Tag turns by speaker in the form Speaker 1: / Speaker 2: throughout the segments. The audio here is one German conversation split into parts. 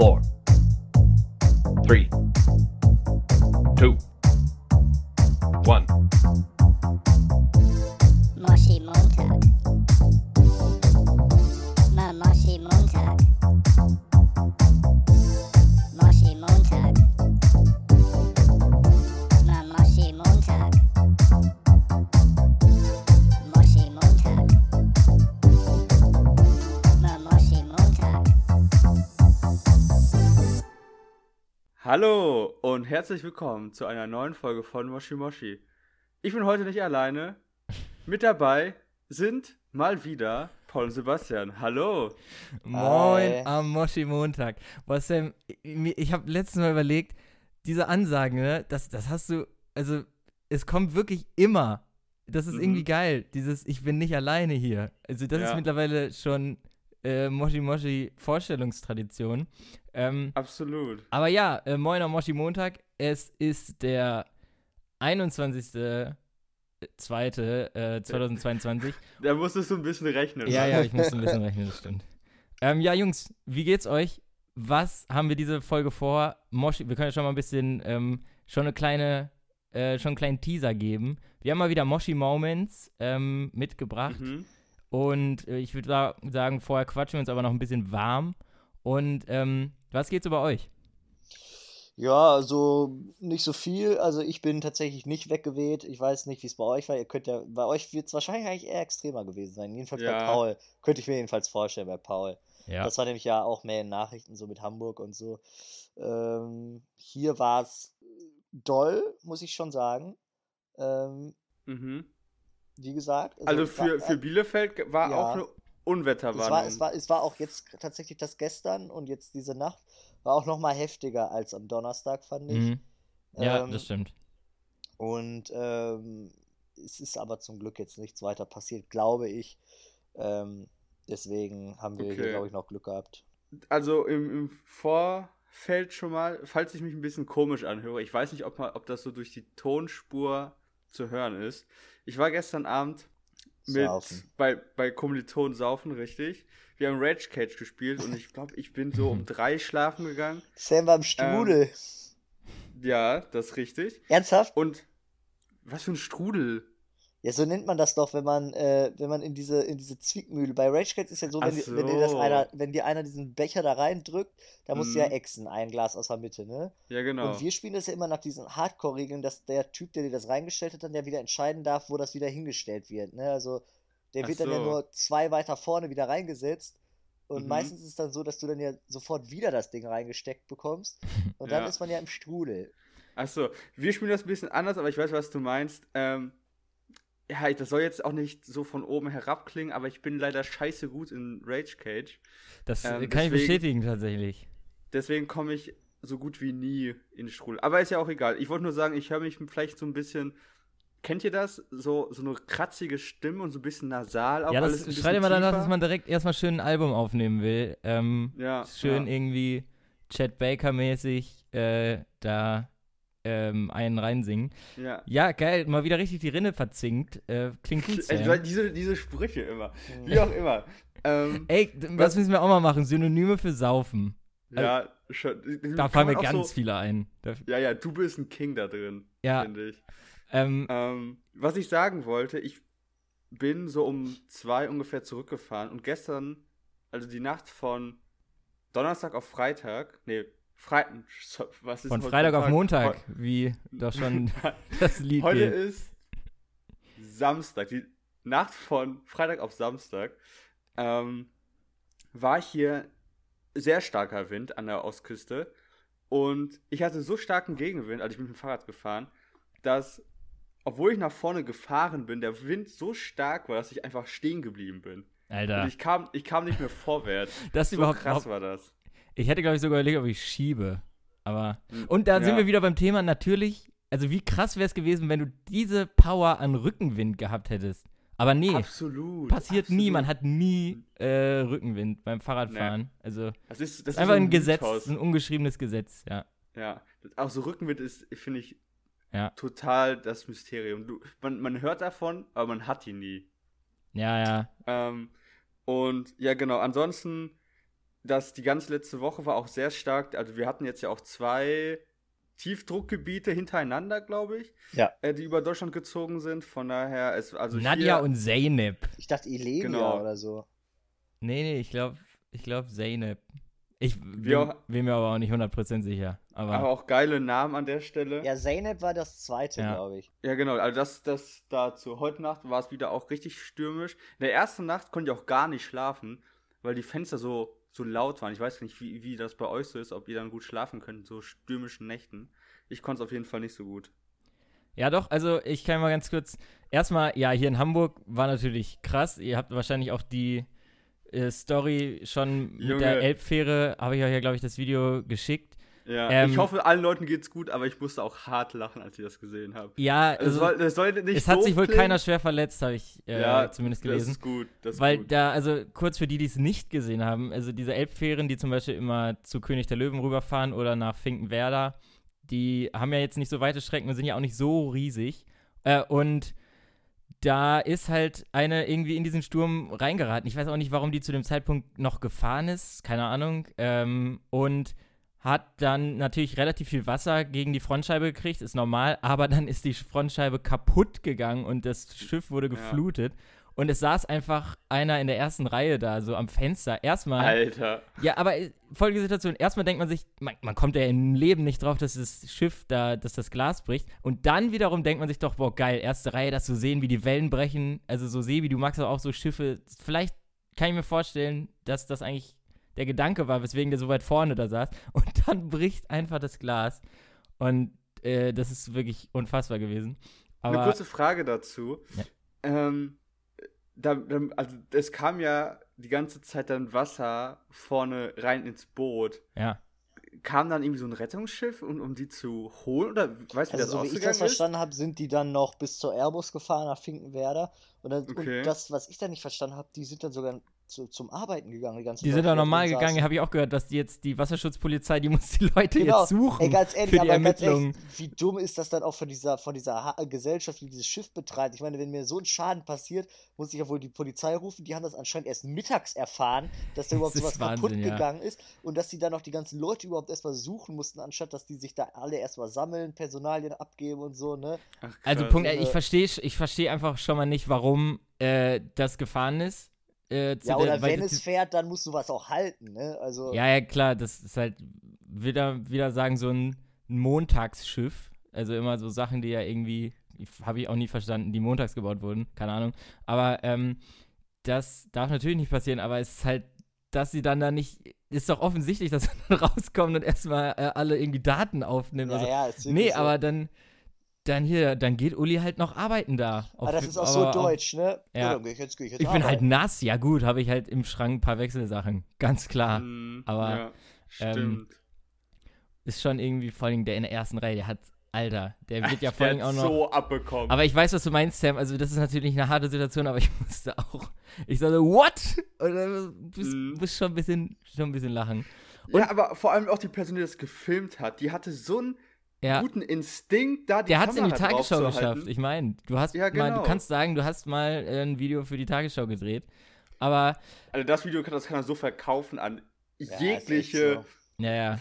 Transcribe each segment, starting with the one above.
Speaker 1: four, three, two,
Speaker 2: herzlich willkommen zu einer neuen Folge von Moshi Moshi. Ich bin heute nicht alleine. Mit dabei sind mal wieder Paul und Sebastian. Hallo.
Speaker 3: Moin
Speaker 4: Hi.
Speaker 3: am Moshi Montag. Boah, Sam, ich, habe letztes Mal überlegt, diese Ansagen, ne, das, das hast du, also es kommt wirklich immer. Das ist
Speaker 2: Mhm.
Speaker 3: irgendwie geil, dieses Ich bin nicht alleine hier. Also das ist
Speaker 2: Ja.
Speaker 3: mittlerweile schon äh, Moshi Moshi Vorstellungstradition. Ähm,
Speaker 2: Absolut.
Speaker 3: aber ja, äh, moin am Moshi Montag. Es ist der 21.02. Äh, 2022.
Speaker 2: Da musstest du ein bisschen rechnen.
Speaker 3: Ja, ja, ich muss ein bisschen rechnen, das stimmt. Ähm, ja, Jungs, wie geht's euch? Was haben wir diese Folge vor? Moshi, wir können ja schon mal ein bisschen, ähm, schon eine kleine, äh, schon einen kleinen Teaser geben. Wir haben mal wieder Moshi Moments ähm, mitgebracht.
Speaker 2: Mhm.
Speaker 3: Und äh, ich würde sa sagen, vorher quatschen wir uns aber noch ein bisschen warm. Und ähm, was geht's bei euch?
Speaker 4: Ja, also nicht so viel. Also ich bin tatsächlich nicht weggeweht. Ich weiß nicht, wie es bei euch war. Ihr könnt ja, bei euch wird es wahrscheinlich eigentlich eher extremer gewesen sein. Jedenfalls bei
Speaker 2: Ja.
Speaker 4: Paul. Könnte ich mir jedenfalls vorstellen bei Paul.
Speaker 3: Ja.
Speaker 4: Das war nämlich ja auch mehr in Nachrichten so mit Hamburg und so. Ähm, hier war es doll, muss ich schon sagen. Ähm,
Speaker 2: Mhm.
Speaker 4: wie gesagt.
Speaker 2: Also
Speaker 4: es war-
Speaker 2: für, für Bielefeld war
Speaker 4: Ja.
Speaker 2: auch eine
Speaker 4: es
Speaker 2: Unwetterwarnung.
Speaker 4: war, es, war, es war auch jetzt tatsächlich das gestern und jetzt diese Nacht war auch noch mal heftiger als am Donnerstag, fand ich.
Speaker 3: Mhm. Ja,
Speaker 4: Ähm,
Speaker 3: das stimmt.
Speaker 4: Und ähm, es ist aber zum Glück jetzt nichts weiter passiert, glaube ich. Ähm, deswegen haben wir hier,
Speaker 2: Okay.
Speaker 4: glaube ich, noch Glück gehabt.
Speaker 2: Also im, im Vorfeld schon mal, falls ich mich ein bisschen komisch anhöre, ich weiß nicht, ob, mal, ob das so durch die Tonspur zu hören ist. Ich war gestern Abend mit
Speaker 4: Saufen.
Speaker 2: bei, bei Kommilitonen saufen, richtig. Wir haben Rage Cage gespielt und ich glaube, ich bin so um drei schlafen gegangen.
Speaker 4: Sam war im Strudel.
Speaker 2: Ja, das ist richtig.
Speaker 4: Ernsthaft?
Speaker 2: Und was für ein Strudel.
Speaker 4: Ja, so nennt man das doch, wenn man, äh, wenn man in diese, in diese Zwickmühle. Bei Rage Cats ist ja so, wenn,
Speaker 2: Ach
Speaker 4: dir- wenn dir das
Speaker 2: so.
Speaker 4: einer, wenn dir einer diesen Becher da reindrückt, da musst du ja
Speaker 2: Mhm.
Speaker 4: exen, ein Glas aus der Mitte, ne?
Speaker 2: Ja, genau.
Speaker 4: Und wir spielen das ja immer nach diesen Hardcore-Regeln, dass der Typ, der dir das reingestellt hat, dann ja wieder entscheiden darf, wo das wieder hingestellt wird. Ne? Also der
Speaker 2: Ach
Speaker 4: wird dann ja
Speaker 2: so.
Speaker 4: nur zwei weiter vorne wieder reingesetzt. Und
Speaker 2: Mhm.
Speaker 4: meistens ist es dann so, dass du dann ja sofort wieder das Ding reingesteckt bekommst. Und dann
Speaker 2: Ja.
Speaker 4: ist man ja im Strudel.
Speaker 2: Achso, wir spielen das ein bisschen anders, aber ich weiß, was du meinst. Ähm, ja, das soll jetzt auch nicht so von oben herab klingen, aber ich bin leider scheiße gut in Rage Cage.
Speaker 3: Das
Speaker 2: ähm,
Speaker 3: kann ich
Speaker 2: deswegen-
Speaker 3: bestätigen tatsächlich.
Speaker 2: Deswegen komme ich so gut wie nie in den Strudel. Aber ist ja auch egal. Ich wollte nur sagen, ich höre mich vielleicht so ein bisschen. Kennt ihr das? So, so eine kratzige Stimme und so ein bisschen nasal. Auch
Speaker 3: Ja,
Speaker 2: alles
Speaker 3: das
Speaker 2: ein
Speaker 3: schreit immer danach, dass man direkt erstmal schön ein Album aufnehmen will. Ähm,
Speaker 2: Ja,
Speaker 3: schön
Speaker 2: ja.
Speaker 3: irgendwie Chad Baker-mäßig äh, da ähm, einen reinsingen.
Speaker 2: Ja.
Speaker 3: Ja, geil, mal wieder richtig die Rinne verzinkt. Äh, klingt gut,
Speaker 2: Ey, diese, diese Sprüche immer. Wie auch immer. ähm,
Speaker 3: Ey, das müssen wir auch mal machen. Synonyme für Saufen.
Speaker 2: ja, schon.
Speaker 3: Da fallen mir ganz
Speaker 2: so,
Speaker 3: viele ein.
Speaker 2: Ja, ja, du bist ein King da drin,
Speaker 3: Ja.
Speaker 2: finde ich.
Speaker 3: Ähm,
Speaker 2: Ähm, was ich sagen wollte, ich bin so um zwei ungefähr zurückgefahren und gestern, also die Nacht von Donnerstag auf Freitag, nee, Freitag, was ist
Speaker 3: von Freitag auf
Speaker 2: Tag?
Speaker 3: Montag,
Speaker 2: Heu-
Speaker 3: wie doch schon das Lied
Speaker 2: Heute
Speaker 3: geht.
Speaker 2: ist Samstag, die Nacht von Freitag auf Samstag, ähm, war hier sehr starker Wind an der Ostküste und ich hatte so starken Gegenwind, als ich mit dem Fahrrad gefahren, dass, obwohl ich nach vorne gefahren bin, der Wind so stark war, dass ich einfach stehen geblieben bin.
Speaker 3: Alter,
Speaker 2: Und ich kam, ich kam nicht mehr vorwärts.
Speaker 3: das
Speaker 2: So
Speaker 3: überhaupt,
Speaker 2: krass war das.
Speaker 3: Ich hätte, glaube ich, sogar überlegt, ob ich schiebe. Aber.
Speaker 2: Hm,
Speaker 3: Und da sind
Speaker 2: ja.
Speaker 3: wir wieder beim Thema natürlich. Also, wie krass wäre es gewesen, wenn du diese Power an Rückenwind gehabt hättest. Aber nee,
Speaker 2: Absolut.
Speaker 3: passiert nie.
Speaker 2: absolut.
Speaker 3: Man hat nie äh, Rückenwind beim Fahrradfahren. Also,
Speaker 2: Das ist, das ist
Speaker 3: einfach
Speaker 2: so
Speaker 3: ein Gesetz, ein ungeschriebenes Gesetz, ja.
Speaker 2: Ja, auch so Rückenwind ist, finde ich,
Speaker 3: Ja.
Speaker 2: total das Mysterium. Du, man, man hört davon, aber man hat ihn nie.
Speaker 3: Ja, ja.
Speaker 2: Ähm, und ja, genau, ansonsten dass die ganze letzte Woche war auch sehr stark. Also wir hatten jetzt ja auch zwei Tiefdruckgebiete hintereinander, glaube ich,
Speaker 4: Ja.
Speaker 2: äh, die über Deutschland gezogen sind. Von daher ist also
Speaker 3: Nadja
Speaker 2: hier,
Speaker 3: und Zeynep.
Speaker 4: Ich dachte Ilenia
Speaker 2: Genau.
Speaker 4: oder so.
Speaker 3: Nee, nee, ich glaube, ich glaube Zeynep. Ich bin,
Speaker 2: auch-
Speaker 3: bin mir aber auch nicht 100% sicher. Aber,
Speaker 2: aber auch geile Namen an der Stelle.
Speaker 4: Ja, Zeynep war das zweite,
Speaker 3: Ja.
Speaker 4: glaube ich.
Speaker 2: Ja, genau. Also das, das dazu. Heute Nacht war es wieder auch richtig stürmisch. In der ersten Nacht konnte ich auch gar nicht schlafen, weil die Fenster so, so laut waren. Ich weiß nicht, wie, wie das bei euch so ist, ob ihr dann gut schlafen könnt in so stürmischen Nächten. Ich konnte es auf jeden Fall nicht so gut.
Speaker 3: Ja, doch, also ich kann mal ganz kurz. Erstmal, ja, hier in Hamburg war natürlich krass. Ihr habt wahrscheinlich auch die äh, Story schon mit
Speaker 2: Junge.
Speaker 3: der Elbfähre, habe ich euch ja, glaube ich, das Video geschickt.
Speaker 2: Ja,
Speaker 3: Ähm,
Speaker 2: ich hoffe, allen Leuten geht's gut, aber ich musste auch hart lachen, als ich das gesehen habe.
Speaker 3: Ja,
Speaker 2: Es
Speaker 3: also,
Speaker 2: soll, das sollte nicht
Speaker 3: es hat sich wohl
Speaker 2: klingen.
Speaker 3: keiner schwer verletzt, habe ich äh,
Speaker 2: ja,
Speaker 3: zumindest
Speaker 2: Das
Speaker 3: gelesen.
Speaker 2: ist gut. Das ist
Speaker 3: Weil
Speaker 2: gut.
Speaker 3: da, also kurz für die, die es nicht gesehen haben, also diese Elbfähren, die zum Beispiel immer zu König der Löwen rüberfahren oder nach Finkenwerder, die haben ja jetzt nicht so weite Strecken und sind ja auch nicht so riesig. Äh, und da ist halt eine irgendwie in diesen Sturm reingeraten. Ich weiß auch nicht, warum die zu dem Zeitpunkt noch gefahren ist, keine Ahnung. Ähm, und hat dann natürlich relativ viel Wasser gegen die Frontscheibe gekriegt, ist normal, aber dann ist die Frontscheibe kaputt gegangen und das Schiff wurde
Speaker 2: Ja.
Speaker 3: geflutet. Und es saß einfach einer in der ersten Reihe da, so am Fenster. Erstmal.
Speaker 2: Alter.
Speaker 3: Ja, aber äh, folgende Situation. Erstmal denkt man sich, man, man kommt ja im Leben nicht drauf, dass das Schiff da, dass das Glas bricht. Und dann wiederum denkt man sich doch, boah, geil, erste Reihe, das zu sehen, wie die Wellen brechen. Also so See, wie du magst, aber auch so Schiffe. Vielleicht kann ich mir vorstellen, dass das eigentlich der Gedanke war, weswegen der so weit vorne da saß. Und dann bricht einfach das Glas. Und äh, das ist wirklich unfassbar gewesen.
Speaker 2: Eine
Speaker 3: Aber
Speaker 2: kurze Frage dazu.
Speaker 3: Ja.
Speaker 2: Ähm, da, da, also es kam ja die ganze Zeit dann Wasser vorne rein ins Boot.
Speaker 3: ja.
Speaker 2: Kam dann irgendwie so ein Rettungsschiff, um, um die zu holen? Oder weißt du, wie
Speaker 4: Also,
Speaker 2: das
Speaker 4: so wie ich
Speaker 2: ausgegangen
Speaker 4: das verstanden habe, sind die dann noch bis zur Airbus gefahren nach Finkenwerder. Und, dann,
Speaker 2: Okay.
Speaker 4: und das, was ich da nicht verstanden habe, die sind dann sogar zu, zum Arbeiten gegangen. Die, ganzen
Speaker 3: Die sind doch normal gegangen, habe ich auch gehört, dass die jetzt die Wasserschutzpolizei, die muss die Leute
Speaker 4: Genau.
Speaker 3: jetzt suchen
Speaker 4: Ey, ganz ehrlich,
Speaker 3: für die
Speaker 4: aber ganz
Speaker 3: Ermittlungen.
Speaker 4: ehrlich, wie dumm ist das dann auch von dieser, von dieser Ha- Gesellschaft, die dieses Schiff betreibt? Ich meine, wenn mir so ein Schaden passiert, muss ich ja wohl die Polizei rufen. Die haben das anscheinend erst mittags erfahren, dass da überhaupt
Speaker 3: Das
Speaker 4: sowas
Speaker 3: ist
Speaker 4: kaputt
Speaker 3: Wahnsinn, ja.
Speaker 4: gegangen ist und dass die dann noch die ganzen Leute überhaupt erstmal suchen mussten, anstatt dass die sich da alle erstmal sammeln, Personalien abgeben und so, ne?
Speaker 2: Ach,
Speaker 3: Also. Punkt, äh, ich verstehe ich versteh einfach schon mal nicht, warum äh, das gefahren ist. Äh,
Speaker 4: Ja,
Speaker 3: der-
Speaker 4: oder
Speaker 3: weil
Speaker 4: wenn es fährt, dann musst du was auch halten, ne? Also,
Speaker 3: Ja, ja, klar, das ist halt wieder, wieder sagen, so ein Montagsschiff. Also immer so Sachen, die ja irgendwie, habe ich auch nie verstanden, die montags gebaut wurden, keine Ahnung. Aber ähm, das darf natürlich nicht passieren, aber es ist halt, dass sie dann da nicht, ist doch offensichtlich, dass sie dann rauskommen und erstmal äh, alle irgendwie Daten aufnehmen.
Speaker 4: ja,
Speaker 3: also,
Speaker 4: ja,
Speaker 3: nee,
Speaker 4: so.
Speaker 3: aber dann, dann hier, dann geht Uli halt noch arbeiten da.
Speaker 4: Aber
Speaker 3: Auf-
Speaker 4: das ist auch
Speaker 3: aber
Speaker 4: so deutsch, ne?
Speaker 3: Ja.
Speaker 4: geh ich jetzt, geh ich jetzt
Speaker 3: Ich bin halt nass, ja gut, habe ich halt im Schrank ein paar Wechselsachen, ganz klar.
Speaker 2: Mhm,
Speaker 3: aber,
Speaker 2: ja,
Speaker 3: ähm,
Speaker 2: stimmt.
Speaker 3: ist schon irgendwie vor allem der in der ersten Reihe, der hat, Alter, der wird ja vor allem auch noch.
Speaker 2: so abbekommen.
Speaker 3: Aber ich weiß, was du meinst, Sam. Also, das ist natürlich eine harte Situation, aber ich musste auch. Ich sage, what? Und dann bist,
Speaker 2: Mhm.
Speaker 3: bist schon ein bisschen, schon ein bisschen lachen.
Speaker 2: ja, aber vor allem auch die Person, die das gefilmt hat, die hatte so einen
Speaker 3: Ja,
Speaker 2: guten Instinkt, da die
Speaker 3: der hat es in die Tagesschau geschafft. Ich meine, du hast
Speaker 2: Ja,
Speaker 3: mal, du
Speaker 2: genau.
Speaker 3: kannst sagen, du hast mal äh, ein Video für die Tagesschau gedreht. Aber,
Speaker 2: Also das Video kann das kann er so verkaufen an
Speaker 4: Ja,
Speaker 2: jegliche
Speaker 3: naja.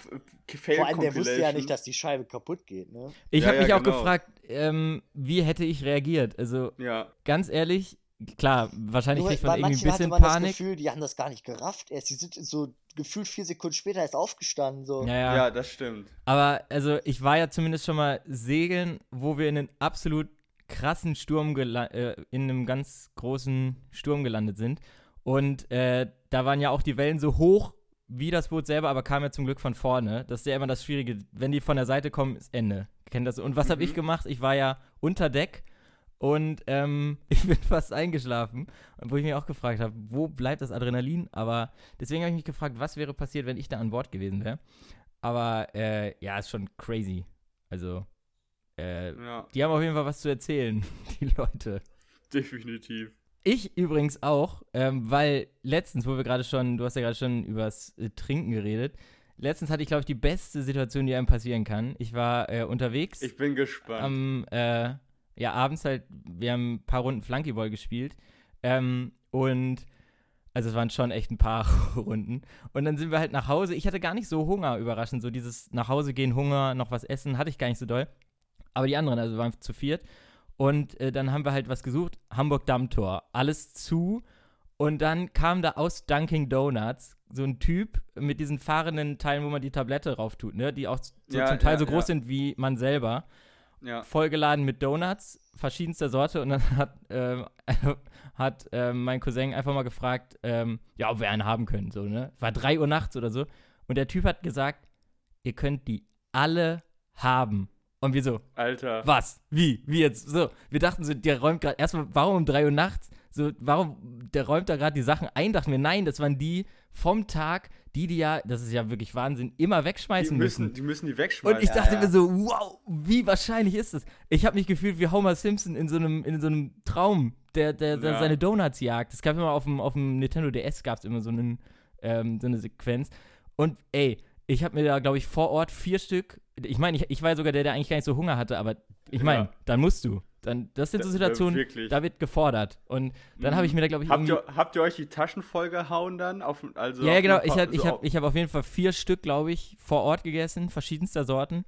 Speaker 2: fail
Speaker 4: Vor allem, der wusste ja nicht, dass die Scheibe kaputt geht, ne?
Speaker 3: Ich
Speaker 2: Ja,
Speaker 3: habe
Speaker 2: ja,
Speaker 3: mich auch
Speaker 2: genau.
Speaker 3: gefragt, ähm, wie hätte ich reagiert? Also,
Speaker 2: Ja,
Speaker 3: ganz ehrlich, klar, wahrscheinlich
Speaker 4: Nur
Speaker 3: kriegt man irgendwie ein bisschen
Speaker 4: man das
Speaker 3: Panik.
Speaker 4: Gefühl, die haben das gar nicht gerafft erst. Die sind so gefühlt vier Sekunden später erst aufgestanden, so.
Speaker 3: Ja,
Speaker 2: ja, das stimmt.
Speaker 3: Aber also ich war ja zumindest schon mal segeln, wo wir in einen absolut krassen Sturm äh, in einem ganz großen Sturm gelandet sind. Und äh, da waren ja auch die Wellen so hoch wie das Boot selber, aber kam ja zum Glück von vorne. Das ist ja immer das Schwierige. Wenn die von der Seite kommen, ist Ende. Kennt das? Und was habe ich
Speaker 2: Mhm.
Speaker 3: gemacht? Ich war ja unter Deck und ähm, ich bin fast eingeschlafen. Und wo ich mich auch gefragt habe, wo bleibt das Adrenalin? Aber deswegen habe ich mich gefragt, was wäre passiert, wenn ich da an Bord gewesen wäre. Aber äh, ja, ist schon crazy. Also, äh,
Speaker 2: Ja,
Speaker 3: die haben auf jeden Fall was zu erzählen, die Leute.
Speaker 2: definitiv.
Speaker 3: Ich übrigens auch, ähm, weil letztens, wo wir gerade schon, du hast ja gerade schon übers äh, Trinken geredet, letztens hatte ich, glaube ich, die beste Situation, die einem passieren kann. Ich war äh, unterwegs
Speaker 2: Ich bin gespannt.
Speaker 3: am, äh, ja, abends halt, wir haben ein paar Runden Flunkyball gespielt. Ähm, und Also es waren schon echt ein paar Runden. Und dann sind wir halt nach Hause. Ich hatte gar nicht so Hunger, überraschend. So dieses nach Hause gehen, Hunger, noch was essen, hatte ich gar nicht so doll. Aber die anderen, also waren zu viert. Und äh, dann haben wir halt was gesucht. Hamburg Dammtor. Alles zu. Und dann kam da aus Dunkin' Donuts so ein Typ mit diesen fahrenden Teilen, wo man die Tablette rauf tut, ne? Die auch so
Speaker 2: Ja,
Speaker 3: zum Teil
Speaker 2: ja,
Speaker 3: so groß
Speaker 2: ja.
Speaker 3: sind wie man selber
Speaker 2: Ja.
Speaker 3: vollgeladen mit Donuts verschiedenster Sorte und dann hat, ähm, hat ähm, mein Cousin einfach mal gefragt, ähm, ja, ob wir einen haben können, so, ne? War 3 Uhr nachts oder so. Und der Typ hat gesagt, ihr könnt die alle haben. Und wir so,
Speaker 2: Alter.
Speaker 3: was? Wie? Wie jetzt? So, wir dachten so, der räumt gerade, erstmal, warum um 3 Uhr nachts? So, warum, der räumt da gerade die Sachen ein? Dachten wir, nein, das waren die vom Tag, die die ja, das ist ja wirklich Wahnsinn, immer
Speaker 2: Die
Speaker 3: wegschmeißen
Speaker 2: müssen,
Speaker 3: müssen.
Speaker 2: die müssen die wegschmeißen.
Speaker 3: Und ich
Speaker 4: Ja,
Speaker 3: dachte
Speaker 4: ja.
Speaker 3: mir so, wow, wie wahrscheinlich ist das? Ich habe mich gefühlt wie Homer Simpson in so einem, in so einem Traum, der, der, der
Speaker 2: Ja.
Speaker 3: seine Donuts jagt. Es gab immer auf dem, auf dem Nintendo DS gab es immer so, einen, ähm, so eine Sequenz. Und ey, ich habe mir da, glaube ich, vor Ort vier Stück. Ich meine, ich, ich war ja sogar der, der eigentlich gar nicht so Hunger hatte, aber ich meine,
Speaker 2: Ja.
Speaker 3: dann musst du. Dann, das sind so Situationen,
Speaker 2: wirklich.
Speaker 3: da wird gefordert. Und dann habe ich mir da, glaube ich,
Speaker 2: Habt ihr, habt ihr euch die Taschen vollgehauen dann? Auf, also
Speaker 3: Ja, ja, genau. Ich habe ich
Speaker 2: so
Speaker 3: hab,
Speaker 2: auf-
Speaker 3: ich hab auf jeden Fall vier Stück, glaube ich, vor Ort gegessen, verschiedenster Sorten.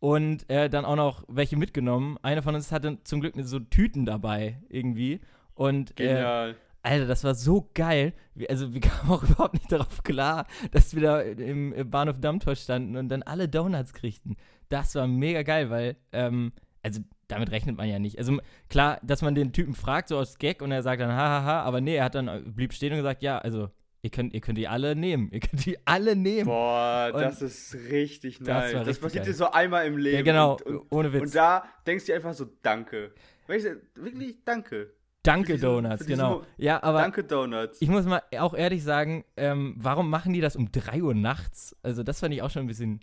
Speaker 3: Und äh, dann auch noch welche mitgenommen. Einer von uns hatte zum Glück so Tüten dabei irgendwie. Und äh,
Speaker 2: Genial.
Speaker 3: Alter, das war so geil. Also wir kamen auch überhaupt nicht darauf klar, dass wir da im, im Bahnhof Dammtor standen und dann alle Donuts kriegten. Das war mega geil, weil, ähm, also damit rechnet man ja nicht. Also klar, dass man den Typen fragt, so aus Gag, und er sagt dann, hahaha, aber nee, er hat dann, äh, blieb stehen und gesagt, ja, also, ihr könnt, ihr könnt die alle nehmen. Ihr könnt die alle nehmen.
Speaker 2: Boah,
Speaker 3: Und
Speaker 2: das ist richtig
Speaker 3: das
Speaker 2: nice. Das,
Speaker 3: richtig
Speaker 2: passiert
Speaker 3: geil.
Speaker 2: dir so einmal im Leben.
Speaker 3: ja, genau,
Speaker 2: Und, und,
Speaker 3: ohne Witz.
Speaker 2: und da denkst du einfach so, danke. Weißt du, wirklich danke.
Speaker 3: Danke,
Speaker 2: diese-
Speaker 3: Donuts, genau. Ja, aber
Speaker 2: danke, Donuts.
Speaker 3: ich muss mal auch ehrlich sagen, ähm, warum machen die das um 3 Uhr nachts? Also, das fand ich auch schon ein bisschen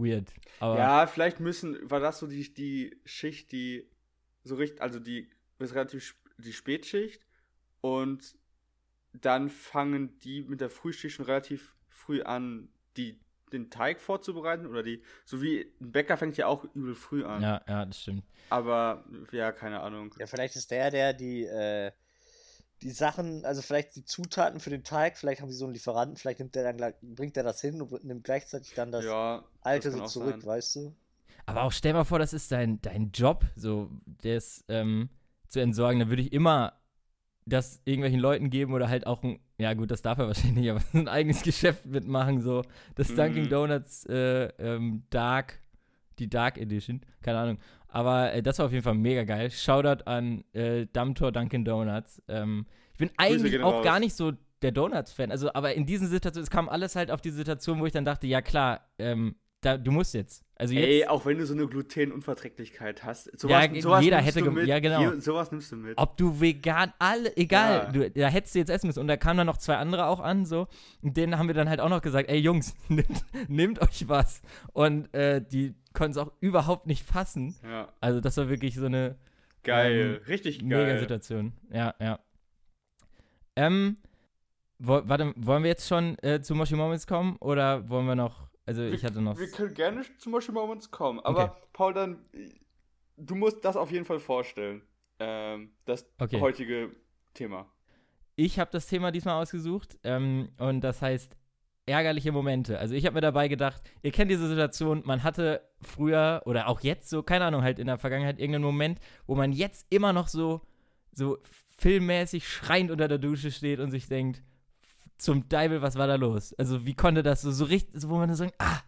Speaker 3: weird. Aber
Speaker 2: ja, vielleicht müssen, war das so die, die Schicht, die so richtig, also die ist relativ sp- die Spätschicht und dann fangen die mit der Frühschicht schon relativ früh an, die den Teig vorzubereiten oder die, so wie ein Bäcker fängt ja auch übel früh an.
Speaker 3: ja, ja, das stimmt.
Speaker 2: Aber ja, keine Ahnung.
Speaker 4: Ja, vielleicht ist der, der die, äh, die Sachen, also vielleicht die Zutaten für den Teig, vielleicht haben sie so einen Lieferanten, vielleicht nimmt der dann bringt der das hin und nimmt gleichzeitig dann das
Speaker 2: ja,
Speaker 4: alte
Speaker 2: das
Speaker 4: so zurück,
Speaker 2: sein.
Speaker 4: weißt du?
Speaker 3: Aber auch stell mal vor, das ist dein, dein Job, so das ähm, zu entsorgen. Da würde ich immer das irgendwelchen Leuten geben oder halt auch ein, ja gut, das darf er wahrscheinlich nicht, aber ein eigenes Geschäft mitmachen, so das
Speaker 2: Mhm.
Speaker 3: Dunkin' Donuts äh, ähm, Dark, die Dark Edition, keine Ahnung. Aber äh, das war auf jeden Fall mega geil. Shoutout an äh, Dammtor Dunkin' Donuts. Ähm, ich bin eigentlich auch
Speaker 2: raus.
Speaker 3: gar nicht so der Donuts-Fan. Also, aber in diesen Situationen, es kam alles halt auf die Situation, wo ich dann dachte, ja klar, ähm, da, du musst jetzt. Also jetzt.
Speaker 2: Ey, auch wenn du so eine Glutenunverträglichkeit hast.
Speaker 3: Ja, jeder
Speaker 2: nimmst
Speaker 3: hätte
Speaker 2: du mit.
Speaker 3: ja, genau.
Speaker 2: Hier, sowas nimmst du mit.
Speaker 3: Ob du vegan, alle, egal,
Speaker 2: Ja.
Speaker 3: du, da hättest du jetzt essen müssen. Und da kamen dann noch zwei andere auch an, so. Und denen haben wir dann halt auch noch gesagt, ey Jungs, nehmt, nehmt euch was. Und äh, die konnten es auch überhaupt nicht fassen.
Speaker 2: Ja,
Speaker 3: Also das war wirklich so eine
Speaker 2: geil. Richtig
Speaker 3: mega
Speaker 2: geil.
Speaker 3: Situation. Ja, ja. Ähm, wo, warte, wollen wir jetzt schon äh, zu Moshi Moments kommen? Oder wollen wir noch, also ich hatte noch...
Speaker 2: Wir können gerne zum Beispiel Moments kommen. Aber
Speaker 3: Okay.
Speaker 2: Paul, dann, du musst das auf jeden Fall vorstellen. Ähm, das
Speaker 3: Okay.
Speaker 2: heutige Thema.
Speaker 3: Ich habe das Thema diesmal ausgesucht ähm, und das heißt ärgerliche Momente. Also ich habe mir dabei gedacht, ihr kennt diese Situation, man hatte früher oder auch jetzt so, keine Ahnung, halt in der Vergangenheit irgendeinen Moment, wo man jetzt immer noch so, so filmmäßig schreiend unter der Dusche steht und sich denkt, zum Deibel, was war da los? Also wie konnte das so, so richtig, so, wo man so sagt, ah,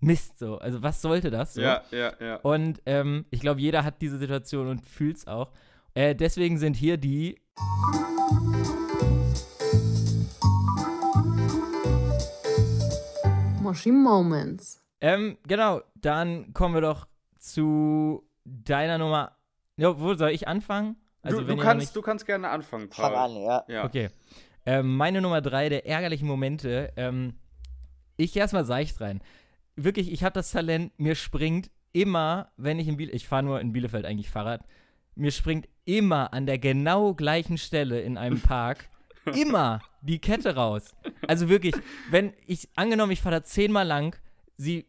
Speaker 3: Mist, so. Also was sollte das? So?
Speaker 2: Ja, ja, ja.
Speaker 3: Und ähm, ich glaube, jeder hat diese Situation und fühlt es auch. Äh, deswegen sind hier die
Speaker 5: Moshi Moments.
Speaker 3: Ähm, genau, dann kommen wir doch zu deiner Nummer. Ja, wo soll ich anfangen? Also,
Speaker 2: du,
Speaker 3: wenn
Speaker 2: du, kannst,
Speaker 3: nicht,
Speaker 2: du kannst gerne anfangen, Paul.
Speaker 4: Fang an, ja.
Speaker 2: Ja.
Speaker 3: Okay. Ähm, meine Nummer drei der ärgerlichen Momente. Ähm, ich gehe erstmal seicht rein. Wirklich, ich habe das Talent, mir springt immer, wenn ich in Bielefeld, ich fahre nur in Bielefeld eigentlich Fahrrad, mir springt immer an der genau gleichen Stelle in einem Park immer die Kette raus. Also wirklich, wenn ich, angenommen, ich fahre da zehnmal lang, sie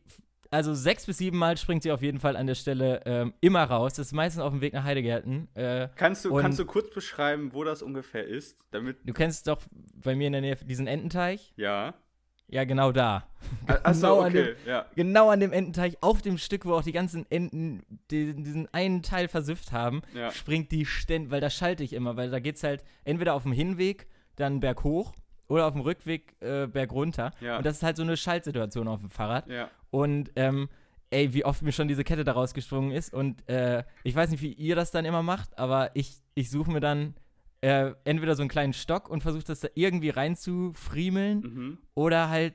Speaker 3: also sechs bis sieben Mal springt sie auf jeden Fall an der Stelle ähm, immer raus. Das ist meistens auf dem Weg nach Heidegärten. Äh,
Speaker 2: Kannst du, kannst du kurz beschreiben, wo das ungefähr ist? Damit.
Speaker 3: du kennst doch bei mir in der Nähe diesen Ententeich?
Speaker 2: Ja.
Speaker 3: Ja, genau da.
Speaker 2: Achso,
Speaker 3: Genau an
Speaker 2: okay. Ja.
Speaker 3: Genau an dem Ententeich, auf dem Stück, wo auch die ganzen Enten die, diesen einen Teil versüfft haben,
Speaker 2: Ja.
Speaker 3: springt die ständig, weil da schalte ich immer, weil da geht's halt entweder auf dem Hinweg, dann berghoch oder auf dem Rückweg äh, bergunter.
Speaker 2: Ja.
Speaker 3: Und das ist halt so eine Schaltsituation auf dem Fahrrad.
Speaker 2: Ja.
Speaker 3: Und ähm, ey, wie oft mir schon diese Kette da rausgesprungen ist. Und äh, ich weiß nicht, wie ihr das dann immer macht, aber ich, ich suche mir dann äh, entweder so einen kleinen Stock und versuche das da irgendwie reinzufriemeln
Speaker 2: Mhm.
Speaker 3: oder halt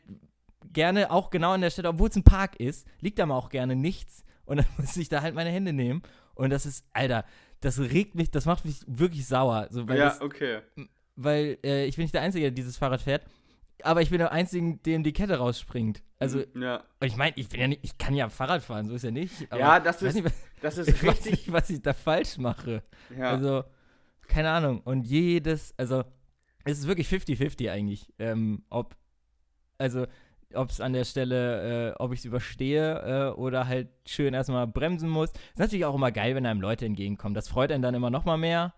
Speaker 3: gerne auch genau an der Stelle, obwohl es ein Park ist, liegt da mal auch gerne nichts. Und dann muss ich da halt meine Hände nehmen. Und das ist, Alter, das regt mich, das macht mich wirklich sauer. So, weil
Speaker 2: Ja,
Speaker 3: das,
Speaker 2: okay.
Speaker 3: Weil äh, ich bin nicht der Einzige, der dieses Fahrrad fährt. Aber ich bin der Einzige, dem die Kette rausspringt. Also,
Speaker 2: Ja.
Speaker 3: und ich meine, ich bin ja nicht, ich kann ja Fahrrad fahren, so ist ja nicht.
Speaker 2: Ja, das ist,
Speaker 3: nicht, was,
Speaker 2: das ist
Speaker 3: ich weiß
Speaker 2: richtig.
Speaker 3: nicht, was ich da falsch mache.
Speaker 2: Ja.
Speaker 3: Also, keine Ahnung. Und jedes, also, es ist wirklich 50-50 eigentlich. Ähm, ob, also, ob es an der Stelle, äh, ob ich es überstehe äh, oder halt schön erstmal bremsen muss. Ist natürlich auch immer geil, wenn einem Leute entgegenkommen. Das freut einen dann immer noch mal mehr.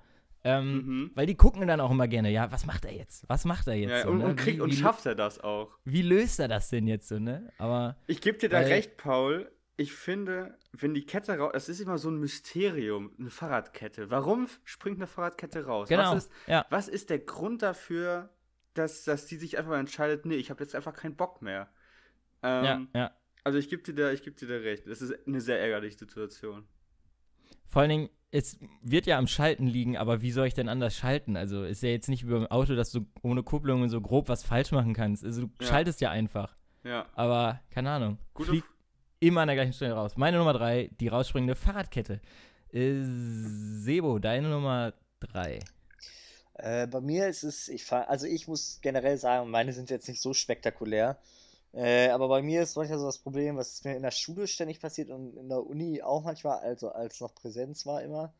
Speaker 3: Ähm,
Speaker 2: Mhm.
Speaker 3: Weil die gucken dann auch immer gerne, ja, was macht er jetzt? Was macht er jetzt?
Speaker 2: Ja,
Speaker 3: so,
Speaker 2: und,
Speaker 3: ne?
Speaker 2: und, kriegt,
Speaker 3: wie,
Speaker 2: und schafft er das auch.
Speaker 3: Wie löst er das denn jetzt so, ne? Aber,
Speaker 2: Ich gebe dir da
Speaker 3: Weil-
Speaker 2: recht, Paul. Ich finde, wenn die Kette raus, es ist immer so ein Mysterium, eine Fahrradkette. Warum springt eine Fahrradkette raus?
Speaker 3: genau,
Speaker 2: Was ist,
Speaker 3: ja.
Speaker 2: was ist der Grund dafür, dass, dass die sich einfach entscheidet, nee, ich habe jetzt einfach keinen Bock mehr? Ähm,
Speaker 3: ja, ja.
Speaker 2: Also ich gebe dir da, ich gebe dir da recht. Das ist eine sehr ärgerliche Situation.
Speaker 3: Vor allen Dingen, es wird ja am Schalten liegen, aber wie soll ich denn anders schalten? Also ist ja jetzt nicht wie beim Auto, dass du ohne Kupplung und so grob was falsch machen kannst. Also du
Speaker 2: Ja.
Speaker 3: schaltest ja einfach.
Speaker 2: Ja.
Speaker 3: Aber keine Ahnung.
Speaker 2: Gute
Speaker 3: Fliegt immer an der gleichen Stelle raus. Meine Nummer drei, die rausspringende Fahrradkette. Äh, Sebo, deine Nummer drei.
Speaker 4: Äh, bei mir ist es, ich fahr, also ich muss generell sagen, meine sind jetzt nicht so spektakulär. Äh, aber bei mir ist manchmal so das Problem, was mir in der Schule ständig passiert und in der Uni auch manchmal, also als noch Präsenz war immer,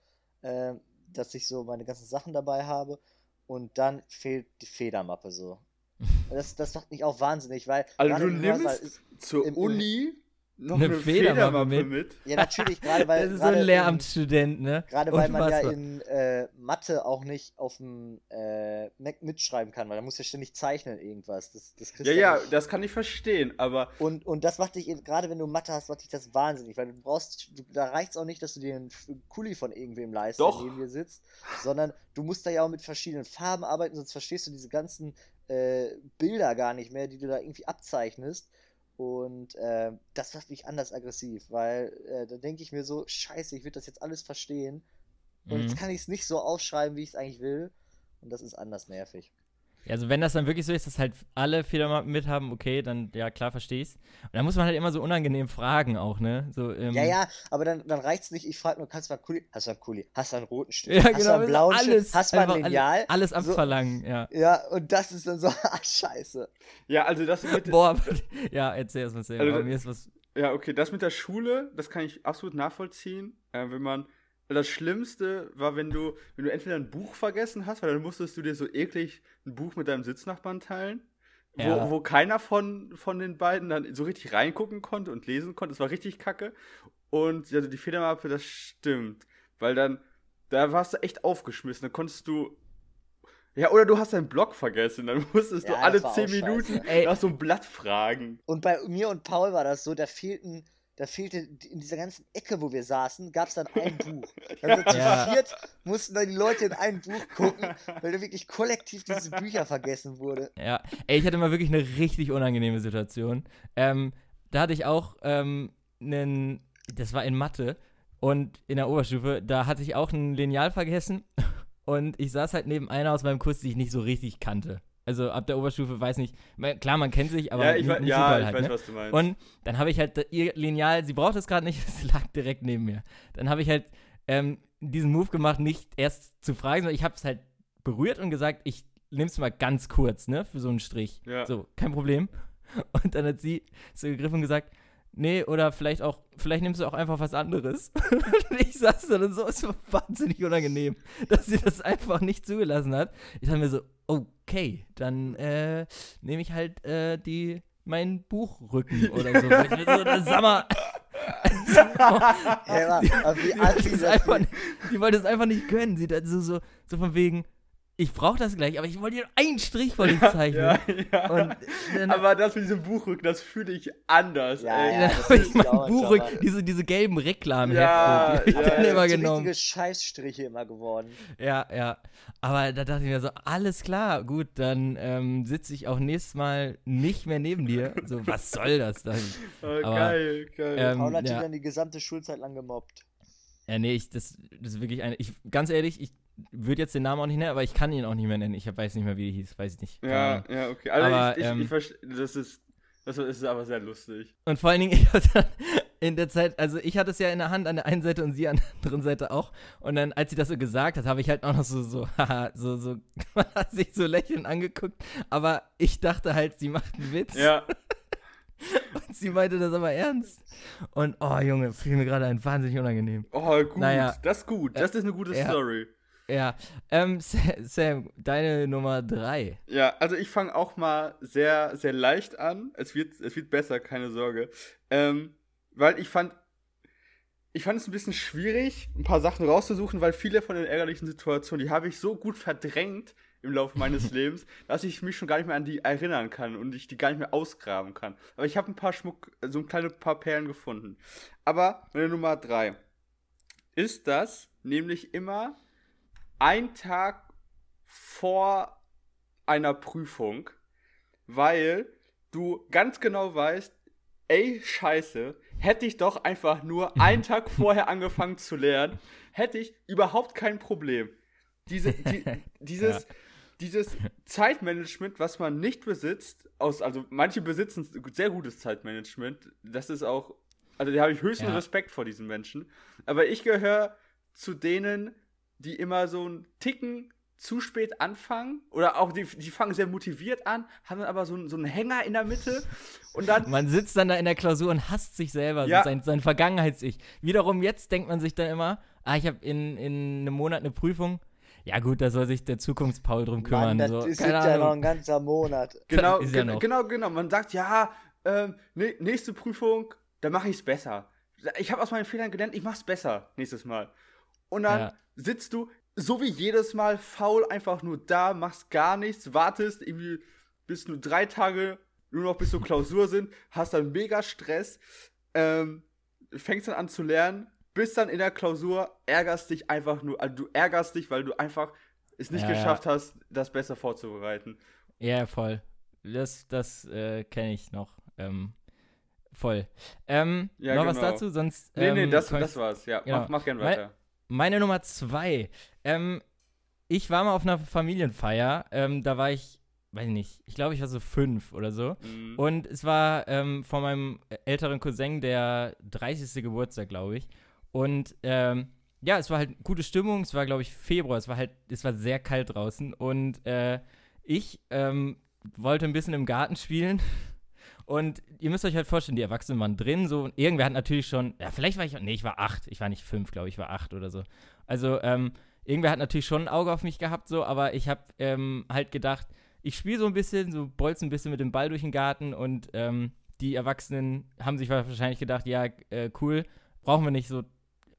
Speaker 4: äh, dass ich so meine ganzen Sachen dabei habe und dann fehlt die Federmappe so. Das, das macht mich auch wahnsinnig, weil
Speaker 2: Also du
Speaker 4: im Hörsaal
Speaker 2: nimmst
Speaker 4: ist,
Speaker 2: zur
Speaker 4: im-
Speaker 2: Uni noch
Speaker 3: Eine
Speaker 2: eine,
Speaker 3: Federmappe
Speaker 2: Federmappe,
Speaker 3: mit.
Speaker 2: mit.
Speaker 4: ja natürlich, gerade weil
Speaker 3: Das ist so ein
Speaker 4: in-
Speaker 3: Lehramtsstudent, ne?
Speaker 4: Gerade weil man ja in äh, Mathe auch nicht auf dem äh, Mac mitschreiben kann, weil da muss ja ständig zeichnen irgendwas. Das, das
Speaker 2: Ja, ja,
Speaker 4: nicht.
Speaker 2: das kann ich verstehen, aber
Speaker 4: Und, und das macht dich, gerade wenn du Mathe hast, macht dich das wahnsinnig, weil du brauchst, du, da reicht es auch nicht, dass du dir einen Kuli von irgendwem leistest,
Speaker 2: Doch.
Speaker 4: der neben dir sitzt, sondern du musst da ja auch mit verschiedenen Farben arbeiten, sonst verstehst du diese ganzen äh, Bilder gar nicht mehr, die du da irgendwie abzeichnest. Und äh, das macht mich anders aggressiv, weil äh, da denke ich mir so, scheiße, ich will das jetzt alles verstehen. Und
Speaker 3: Mhm.
Speaker 4: jetzt kann ich es nicht so aufschreiben, wie ich es eigentlich will. Und das ist anders nervig.
Speaker 3: Also wenn das dann wirklich so ist, dass halt alle Federmappen mit haben, okay, dann ja klar verstehe ich's. Und dann muss man halt immer so unangenehm fragen auch, ne? So, ähm,
Speaker 4: Ja, ja, aber dann, dann reicht's nicht. Ich frage nur, kannst du mal einen Kuli? Hast du einen Kuli? Hast du einen roten Stift?
Speaker 3: Ja,
Speaker 4: hast
Speaker 3: genau.
Speaker 4: du einen blauen
Speaker 3: alles,
Speaker 4: Stift? Hast du mal ein Lineal?
Speaker 3: Alles
Speaker 4: So-
Speaker 3: abverlangen, ja.
Speaker 4: Ja, und das ist dann so, ah, scheiße.
Speaker 2: ja, also das mit
Speaker 3: Boah, aber- ja, erzähl erst mal selber.
Speaker 2: Also-
Speaker 3: Bei mir ist was.
Speaker 2: Ja, okay, das mit der Schule, das kann ich absolut nachvollziehen. Äh, wenn man. Das Schlimmste war, wenn du, wenn du entweder ein Buch vergessen hast, weil dann musstest du dir so eklig ein Buch mit deinem Sitznachbarn teilen, wo,
Speaker 3: Ja.
Speaker 2: wo keiner von, von den beiden dann so richtig reingucken konnte und lesen konnte. Das war richtig kacke. Und also die Federmappe, das stimmt. Weil dann, da warst du echt aufgeschmissen. Dann konntest du. Ja, oder du hast deinen Blog vergessen. Dann musstest
Speaker 4: Ja,
Speaker 2: du alle
Speaker 4: das war auch
Speaker 2: 10
Speaker 4: scheiße.
Speaker 2: Minuten nach so einem Blatt fragen.
Speaker 4: Und bei mir und Paul war das so, da fehlten, da fehlte in dieser ganzen Ecke, wo wir saßen, gab es dann ein Buch. Also zu
Speaker 3: Ja.
Speaker 4: viert mussten dann die Leute in ein Buch gucken, weil da wirklich kollektiv diese Bücher vergessen wurde.
Speaker 3: Ja, ey, ich hatte mal wirklich eine richtig unangenehme Situation. Ähm, da hatte ich auch ähm, einen, das war in Mathe und in der Oberstufe, da hatte ich auch ein Lineal vergessen und ich saß halt neben einer aus meinem Kurs, die ich nicht so richtig kannte. Also ab der Oberstufe weiß nicht, klar, man kennt sich, aber
Speaker 2: ja, ich,
Speaker 3: nicht, nicht
Speaker 2: ja, ich
Speaker 3: halt,
Speaker 2: weiß,
Speaker 3: ne?
Speaker 2: was du meinst.
Speaker 3: Und dann habe ich halt ihr Lineal, sie braucht es gerade nicht, es lag direkt neben mir. Dann habe ich halt ähm, diesen Move gemacht, nicht erst zu fragen, sondern ich habe es halt berührt und gesagt, ich nehme es mal ganz kurz, ne, für so einen Strich.
Speaker 2: Ja.
Speaker 3: So, kein Problem. Und dann hat sie so gegriffen und gesagt, nee, oder vielleicht auch, vielleicht nimmst du auch einfach was anderes. und ich saß da und so, es war wahnsinnig unangenehm, dass sie das einfach nicht zugelassen hat. Ich dachte mir so, okay, dann äh, nehme ich halt äh, die, meinen Buchrücken oder so. Ich mir so, sag mal,
Speaker 4: Ja,
Speaker 3: die, wollte es
Speaker 4: das
Speaker 3: einfach,
Speaker 4: die-
Speaker 3: nicht- die wollte es einfach nicht gönnen. Sie so, so, so von wegen, ich brauche das gleich, aber ich wollte dir einen Strich wollte ich zeichnen.
Speaker 2: Ja, ja.
Speaker 3: Dann,
Speaker 2: aber das mit diesem Buchrücken, das fühle ich anders,
Speaker 4: Ja,
Speaker 2: ey.
Speaker 4: ja.
Speaker 3: dann
Speaker 4: das
Speaker 3: habe ich
Speaker 4: ist
Speaker 3: mein
Speaker 4: dauernd
Speaker 3: Buchrück,
Speaker 4: schon mal-
Speaker 3: diese, diese gelben Reklamhefte,
Speaker 2: Ja,
Speaker 3: die hab ich
Speaker 2: ja,
Speaker 3: dann
Speaker 2: ja.
Speaker 3: immer
Speaker 4: so
Speaker 3: genommen.
Speaker 4: richtige Scheißstriche immer geworden.
Speaker 3: Ja, ja. Aber da dachte ich mir so, alles klar, gut, dann ähm, sitze ich auch nächstes Mal nicht mehr neben dir. So, was soll das dann?
Speaker 2: Oh,
Speaker 3: Aber,
Speaker 2: geil, geil.
Speaker 3: ähm,
Speaker 4: Paul hat dich
Speaker 3: ja.
Speaker 4: dann die gesamte Schulzeit lang gemobbt.
Speaker 3: Ja, nee, ich, das, das ist wirklich eine. Ich, ganz ehrlich, ich würde jetzt den Namen auch nicht nennen, aber ich kann ihn auch nicht mehr nennen. Ich weiß nicht mehr, wie er hieß, weiß ich nicht.
Speaker 2: Ja, ja, okay. Also
Speaker 3: Aber,
Speaker 2: ich, ich,
Speaker 3: ähm,
Speaker 2: ich verstehe, das ist, das ist aber sehr lustig.
Speaker 3: Und vor allen Dingen, ich dann in der Zeit, also ich hatte es ja in der Hand an der einen Seite und sie an der anderen Seite auch. Und dann, als sie das so gesagt hat, habe ich halt auch noch so, so, haha, so, so, hat sich so lächelnd angeguckt. Aber ich dachte halt, sie macht einen Witz.
Speaker 2: Ja,
Speaker 3: Und sie meinte das aber ernst. Und, oh Junge, fiel mir gerade ein, wahnsinnig unangenehm.
Speaker 2: oh, gut,
Speaker 3: Naja.
Speaker 2: das ist gut, das ist eine gute
Speaker 3: ja.
Speaker 2: Story.
Speaker 3: Ja, ähm, Sa- Sam, deine Nummer drei.
Speaker 2: Ja, also ich fange auch mal sehr, sehr leicht an. Es wird, es wird besser, keine Sorge. Ähm, weil ich fand, ich fand es ein bisschen schwierig, ein paar Sachen rauszusuchen, weil viele von den ärgerlichen Situationen, die habe ich so gut verdrängt im Laufe meines Lebens, dass ich mich schon gar nicht mehr an die erinnern kann und ich die gar nicht mehr ausgraben kann. Aber ich habe ein paar Schmuck, so ein kleine paar Perlen gefunden. Aber meine Nummer drei ist das nämlich immer ein Tag vor einer Prüfung, weil du ganz genau weißt, ey, scheiße, hätte ich doch einfach nur einen Tag vorher angefangen zu lernen, hätte ich überhaupt kein Problem. Diese, die, dieses, dieses Zeitmanagement, was man nicht besitzt, aus, also manche besitzen sehr gutes Zeitmanagement, das ist auch, also da habe ich höchsten
Speaker 3: Ja.
Speaker 2: Respekt vor diesen Menschen, aber ich gehöre zu denen, die immer so einen Ticken zu spät anfangen oder auch die, die fangen sehr motiviert an, haben dann aber so, einen- so einen Hänger in der Mitte und dann
Speaker 3: Man sitzt dann da in der Klausur und hasst sich selber,
Speaker 2: Ja.
Speaker 3: so sein, sein Vergangenheits-Ich. Wiederum jetzt denkt man sich dann immer, ah, ich habe in, in einem Monat eine Prüfung. Ja gut, da soll sich der Zukunftspaul drum kümmern.
Speaker 4: Mann, das
Speaker 3: so.
Speaker 4: ist
Speaker 3: Keine
Speaker 4: ja noch ein ganzer Monat.
Speaker 2: Genau,
Speaker 3: ja
Speaker 2: gen-
Speaker 3: noch.
Speaker 2: genau, genau. Man sagt, ja, ähm, ne, nächste Prüfung, da mache ich es besser. Ich habe aus meinen Fehlern gelernt, ich mache es besser nächstes Mal. Und dann
Speaker 3: Ja.
Speaker 2: Sitzt du, so wie jedes Mal, faul einfach nur da, machst gar nichts, wartest irgendwie bis nur drei Tage, nur noch bis zur Klausur sind, hast dann mega Stress, ähm, fängst dann an zu lernen, bist dann in der Klausur, ärgerst dich einfach nur, also du ärgerst dich, weil du einfach es nicht
Speaker 3: Ja, ja.
Speaker 2: geschafft hast, das besser vorzubereiten.
Speaker 3: Ja, voll. Das, das äh, kenne ich noch. Ähm, voll. Ähm,
Speaker 2: Ja,
Speaker 3: noch was
Speaker 2: genau.
Speaker 3: dazu? Sonst.
Speaker 2: Nee, nee,
Speaker 3: ähm,
Speaker 2: das, das war's. Ja,
Speaker 3: Genau.
Speaker 2: mach, mach gern weiter.
Speaker 3: Meine Nummer zwei. Ähm, ich war mal auf einer Familienfeier. Ähm, da war ich, weiß nicht, ich glaube, ich war so fünf oder so.
Speaker 2: Mhm.
Speaker 3: Und es war ähm, von meinem älteren Cousin der 30. Geburtstag, glaube ich. Und ähm, ja, es war halt gute Stimmung. Es war, glaube ich, Februar. Es war halt, es war sehr kalt draußen. Und äh, ich ähm, wollte ein bisschen im Garten spielen. Und ihr müsst euch halt vorstellen, die Erwachsenen waren drin, so, und irgendwer hat natürlich schon, ja, vielleicht war ich, nee, ich war acht, ich war nicht fünf, glaube ich, ich war acht oder so. Also, ähm, irgendwer hat natürlich schon ein Auge auf mich gehabt, so, aber ich habe ähm, halt gedacht, ich spiele so ein bisschen, so bolz ein bisschen mit dem Ball durch den Garten und ähm, die Erwachsenen haben sich wahrscheinlich gedacht, ja, äh, cool, brauchen wir nicht so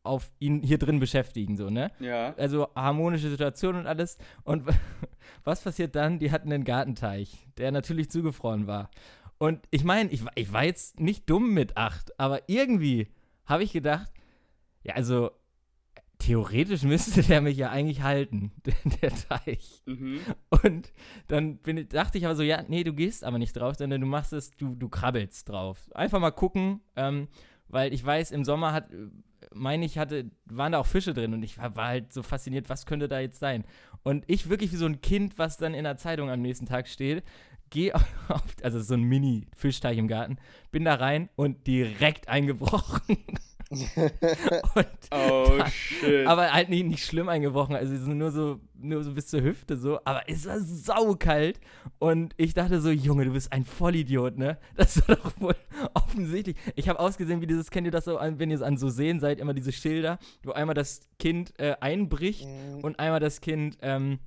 Speaker 3: auf ihn hier drin beschäftigen, so, ne?
Speaker 2: Ja.
Speaker 3: also harmonische Situation und alles. Und was passiert dann? Die hatten einen Gartenteich, der natürlich zugefroren war. Und ich meine, ich, war- ich war jetzt nicht dumm mit acht, aber irgendwie habe ich gedacht, ja, also theoretisch müsste der mich ja eigentlich halten, der, der Teich.
Speaker 2: Mhm.
Speaker 3: Und dann bin dachte ich aber so, ja, nee, du gehst aber nicht drauf, sondern du machst es, du, du krabbelst drauf. Einfach mal gucken, ähm, weil ich weiß, im Sommer hat, meine ich, hatte, waren da auch Fische drin und ich war, war halt so fasziniert, was könnte da jetzt sein? Und ich wirklich wie so ein Kind, was dann in der Zeitung am nächsten Tag steht, gehe auf, also so ein Mini-Fischteich im Garten, bin da rein und direkt eingebrochen.
Speaker 2: Oh, shit.
Speaker 3: aber halt nicht, nicht schlimm eingebrochen, also nur so, nur so bis zur Hüfte so, aber es war saukalt und ich dachte so, Junge, du bist ein Vollidiot, ne? Das war doch wohl offensichtlich. Ich habe ausgesehen wie dieses, kennt ihr das so, an- wenn ihr es an so sehen seid, immer diese Schilder, wo einmal das Kind äh, einbricht
Speaker 4: Mhm.
Speaker 3: und einmal das Kind ähm,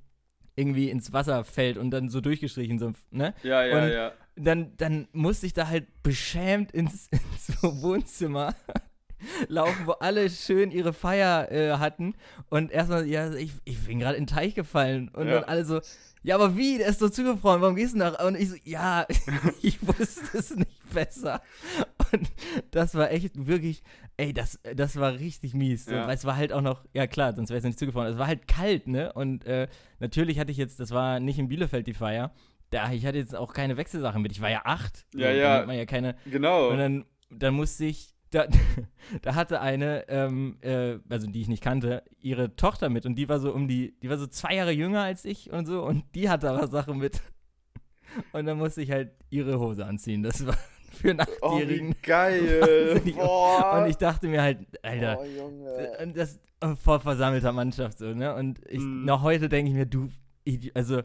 Speaker 3: irgendwie ins Wasser fällt und dann so durchgestrichen, so, ne?
Speaker 2: ja, ja,
Speaker 3: und-
Speaker 2: ja.
Speaker 3: dann, dann musste ich da halt beschämt ins, ins Wohnzimmer laufen, wo alle schön ihre Feier äh, hatten. Und erstmal, ja, ich, ich bin gerade in den Teich gefallen. Und
Speaker 2: Ja.
Speaker 3: dann alle so, ja, aber wie? Der ist so zugefroren, warum gehst du nach? Und ich so, ja, ich wusste es nicht besser. Und das war echt wirklich, ey, das, das war richtig mies.
Speaker 2: Ja.
Speaker 3: Weil es war halt auch noch, ja klar, sonst wäre es nicht zugefroren. Es war halt kalt, ne? Und äh, natürlich hatte ich jetzt, das war nicht in Bielefeld die Feier. Da, ich hatte jetzt auch keine Wechselsachen mit. Ich war ja acht.
Speaker 2: Ja, ja.
Speaker 3: Da nimmt man ja keine,
Speaker 2: Genau.
Speaker 3: und dann, dann musste ich, da, da hatte eine, ähm, äh, also die ich nicht kannte, ihre Tochter mit und die war so um die, die war so zwei Jahre jünger als ich und so und die hatte aber Sachen mit. Und dann musste ich halt ihre Hose anziehen. Das war für einen
Speaker 2: oh, wie
Speaker 3: Achtjährigen.
Speaker 2: geil.
Speaker 3: Wahnsinnig.
Speaker 2: Boah.
Speaker 3: und ich dachte mir halt, Alter,
Speaker 4: Oh, Junge.
Speaker 3: das äh, vor versammelter Mannschaft so, ne? Und ich,
Speaker 2: Mm.
Speaker 3: noch heute denke ich mir, du, also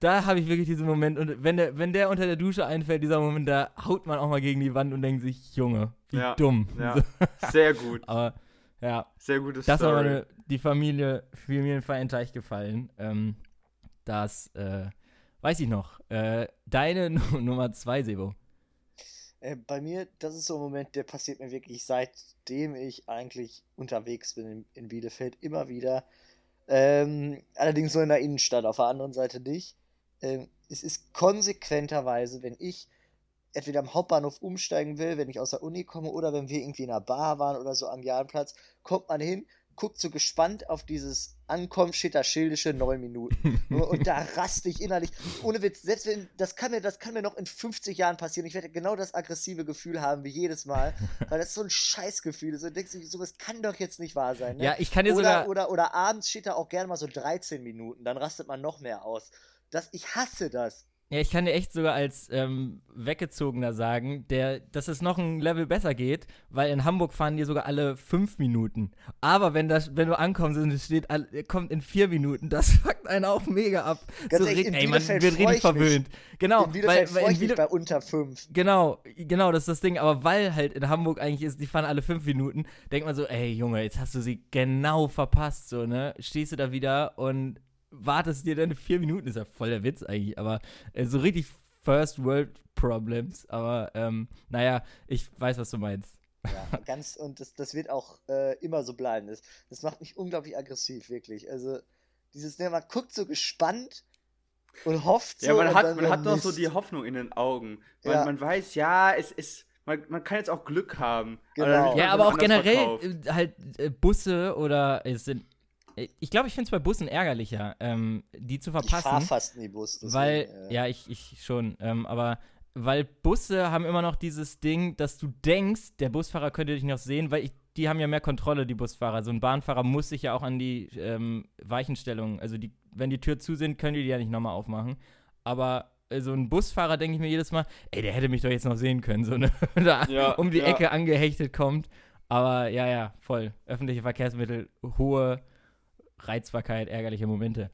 Speaker 3: da habe ich wirklich diesen Moment und wenn der, wenn der unter der Dusche einfällt, dieser Moment, da haut man auch mal gegen die Wand und denkt sich, Junge, wie
Speaker 2: Ja,
Speaker 3: dumm.
Speaker 2: ja.
Speaker 3: So,
Speaker 2: Sehr gut.
Speaker 3: aber ja,
Speaker 2: Sehr gute
Speaker 3: das war
Speaker 2: Story.
Speaker 3: meine, die Familie, Familienfeier in Teich gefallen. Ähm, das, äh, weiß ich noch. Äh, deine Nu- Nummer zwei, Sebo.
Speaker 4: Äh, bei mir, das ist so ein Moment, der passiert mir wirklich seitdem ich eigentlich unterwegs bin in, in Bielefeld immer wieder. Ähm, allerdings nur in der Innenstadt, auf der anderen Seite nicht. Ähm, es ist konsequenterweise, wenn ich entweder am Hauptbahnhof umsteigen will, wenn ich aus der Uni komme oder wenn wir irgendwie in einer Bar waren oder so am Jahnplatz, kommt man hin, guckt so gespannt auf dieses Ankommen, steht da schildische neun Minuten. Und da raste ich innerlich. Ohne Witz, selbst wenn, das kann mir, das kann mir noch in 50 Jahren passieren. Ich werde genau das aggressive Gefühl haben wie jedes Mal. Weil das so ein Scheißgefühl ist. Und denkst du, sowas kann doch jetzt nicht wahr sein. Ne?
Speaker 3: Ja, ich kann dir
Speaker 4: oder,
Speaker 3: sogar.
Speaker 4: oder, oder abends steht da auch gerne mal so 13 Minuten. Dann rastet man noch mehr aus. Das, ich hasse das.
Speaker 3: Ja, ich kann dir echt sogar als ähm, Weggezogener sagen, der, dass es noch ein Level besser geht, weil in Hamburg fahren die sogar alle fünf Minuten. Aber wenn, das, wenn du ankommst und es steht, kommt in vier Minuten, das fuckt einen auch mega ab.
Speaker 4: Ganz
Speaker 3: so,
Speaker 4: in
Speaker 3: ey, man
Speaker 4: Bielefeld
Speaker 3: wird richtig
Speaker 4: mich.
Speaker 3: verwöhnt. Genau,
Speaker 4: in Bielefeld
Speaker 3: weil, weil in
Speaker 4: ich mich
Speaker 3: Biele
Speaker 4: bei unter 5.
Speaker 3: Genau, genau, das ist das Ding. Aber weil halt in Hamburg eigentlich ist, die fahren alle fünf Minuten, denkt man so, ey Junge, jetzt hast du sie genau verpasst, so, ne? Stehst du da wieder und wartest dir deine vier Minuten, ist ja voll der Witz eigentlich, aber äh, so richtig First World Problems. Aber ähm, naja, ich weiß, was du meinst.
Speaker 4: Ja, ganz, und das, das wird auch äh, immer so bleiben. Das, das macht mich unglaublich aggressiv, wirklich. Also, dieses, ne, man guckt so gespannt und hofft so.
Speaker 2: Ja, man hat,
Speaker 4: dann,
Speaker 2: man
Speaker 4: dann
Speaker 2: hat noch so die Hoffnung in den Augen. Man,
Speaker 4: Ja.
Speaker 2: man weiß, ja, es ist. Man, man kann jetzt auch Glück haben.
Speaker 4: Genau.
Speaker 2: dann
Speaker 3: Ja, aber auch generell
Speaker 2: verkauft.
Speaker 3: äh, halt äh, Busse oder es sind. Äh, Ich glaube, ich finde es bei Bussen ärgerlicher, ähm, die zu
Speaker 4: Ich fahre
Speaker 3: verpassen.
Speaker 4: fast nie Bus. Deswegen,
Speaker 3: weil,
Speaker 4: äh,
Speaker 3: ja, ich, ich schon, ähm, aber weil Busse haben immer noch dieses Ding, dass du denkst, der Busfahrer könnte dich noch sehen, weil ich, die haben ja mehr Kontrolle, die Busfahrer. So ein Bahnfahrer muss sich ja auch an die ähm, Weichenstellung, also die, wenn die Tür zu sind, können die die ja nicht nochmal aufmachen. Aber äh, so ein Busfahrer denke ich mir jedes Mal, ey, der hätte mich doch jetzt noch sehen können, so ne, da
Speaker 2: Ja,
Speaker 3: um die
Speaker 2: ja.
Speaker 3: Ecke angehechtet kommt. Aber ja, ja, voll. Öffentliche Verkehrsmittel, hohe Reizbarkeit, ärgerliche Momente.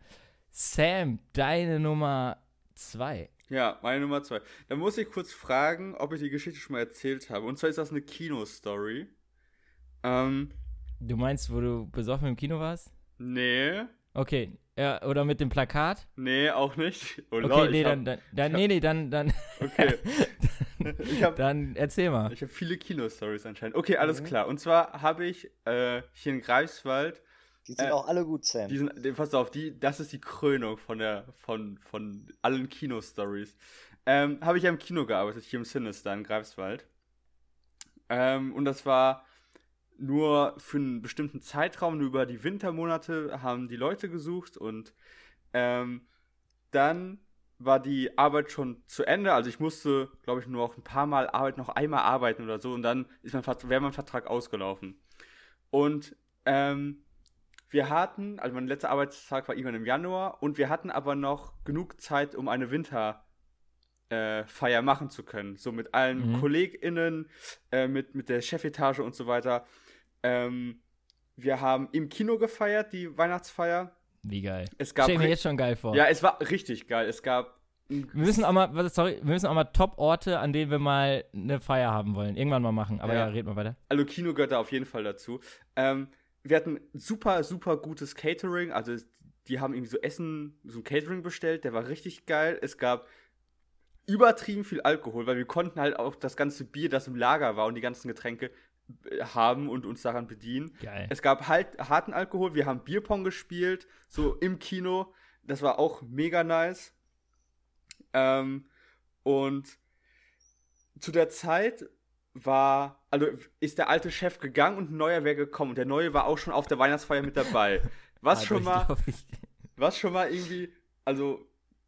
Speaker 3: Sam, deine Nummer zwei.
Speaker 2: Ja, meine Nummer zwei. Da muss ich kurz fragen, ob ich die Geschichte schon mal erzählt habe. Und zwar ist das eine Kino-Story. Ähm,
Speaker 3: Du meinst, wo du besoffen im Kino warst?
Speaker 2: nee.
Speaker 3: Okay. Ja, oder mit dem Plakat?
Speaker 2: Nee, auch nicht. Oh,
Speaker 3: Okay, nee, dann,
Speaker 2: hab,
Speaker 3: dann, dann
Speaker 2: ich
Speaker 3: nee, nee, dann, dann,
Speaker 2: Okay. ich habe
Speaker 3: dann erzähl mal.
Speaker 2: ich hab viele Kino-Stories anscheinend. Okay, alles
Speaker 4: Mhm.
Speaker 2: klar. Und zwar habe ich äh, hier in Greifswald
Speaker 4: Die sind
Speaker 2: äh,
Speaker 4: auch alle gut, Sam.
Speaker 2: Die sind, pass auf, die, das ist die Krönung von der, von, von allen Kino-Stories. Ähm, habe ich ja im Kino gearbeitet, hier im Sinister in Greifswald. Ähm, und das war nur für einen bestimmten Zeitraum, nur über die Wintermonate haben die Leute gesucht und ähm, dann war die Arbeit schon zu Ende. Also ich musste, glaube ich, nur noch ein paar Mal arbeiten, noch einmal arbeiten oder so und dann ist mein, Vert- wäre mein Vertrag ausgelaufen. Und ähm, wir hatten, also mein letzter Arbeitstag war irgendwann im Januar und wir hatten aber noch genug Zeit, um eine Winterfeier äh, Feier machen zu können. So mit allen
Speaker 3: Mhm.
Speaker 2: KollegInnen, äh, mit, mit der Chefetage und so weiter. Ähm, wir haben im Kino gefeiert, die Weihnachtsfeier.
Speaker 3: Wie geil.
Speaker 2: Es gab
Speaker 3: Stell mir jetzt schon geil vor.
Speaker 2: ja, es war richtig geil. Es gab
Speaker 3: Wir müssen auch mal, was, sorry, wir müssen auch mal Top-Orte, an denen wir mal eine Feier haben wollen. Irgendwann mal machen. Aber ja,
Speaker 2: Ja.
Speaker 3: red mal weiter.
Speaker 2: also Kino gehört da auf jeden Fall dazu. Ähm, wir hatten super, super gutes Catering. Also die haben irgendwie so Essen, so ein Catering bestellt, der war richtig geil. Es gab übertrieben viel Alkohol, weil wir konnten halt auch das ganze Bier, das im Lager war und die ganzen Getränke äh, haben und uns daran bedienen.
Speaker 3: Geil.
Speaker 2: Es gab halt harten Alkohol, wir haben Bierpong gespielt, so im Kino. Das war auch mega nice. Ähm, und zu der Zeit war, also ist der alte Chef gegangen und ein neuer wäre gekommen. Und der neue war auch schon auf der Weihnachtsfeier mit dabei. Was
Speaker 3: Ah,
Speaker 2: schon mal, was schon mal irgendwie, also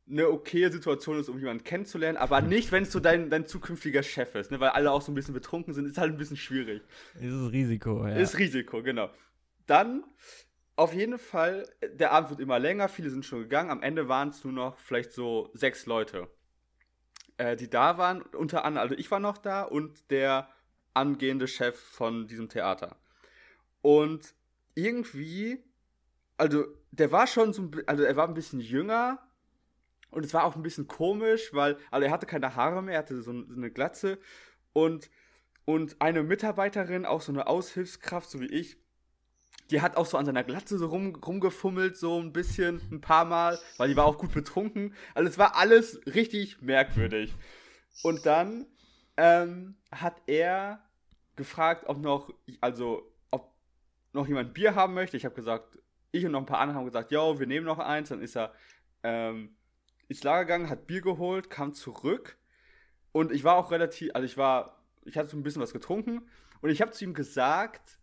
Speaker 2: eine okaye Situation ist, um jemanden kennenzulernen, aber nicht, wenn es so dein, dein zukünftiger Chef ist, ne? weil alle auch so ein bisschen betrunken sind, ist halt ein bisschen schwierig.
Speaker 3: Dieses Risiko, ja.
Speaker 2: Ist Risiko, genau. Dann, auf jeden Fall, der Abend wird immer länger, viele sind schon gegangen. Am Ende waren es nur noch vielleicht so sechs Leute, äh, die da waren. Unter anderem, also ich war noch da und der angehende Chef von diesem Theater. Und irgendwie, also der war schon so, also er war ein bisschen jünger und es war auch ein bisschen komisch, weil, also er hatte keine Haare mehr, er hatte so eine Glatze und und eine Mitarbeiterin, auch so eine Aushilfskraft, so wie ich, die hat auch so an seiner Glatze so rum, rumgefummelt, so ein bisschen, ein paar Mal, weil die war auch gut betrunken. Also es war alles richtig merkwürdig. Und dann ähm, hat er gefragt, ob noch, also ob noch jemand Bier haben möchte. Ich habe gesagt, ich und noch ein paar andere haben gesagt, ja, wir nehmen noch eins. Dann ist er ähm, ins Lager gegangen, hat Bier geholt, kam zurück. Und ich war auch relativ, also ich war, ich hatte so ein bisschen was getrunken. Und ich habe zu ihm gesagt,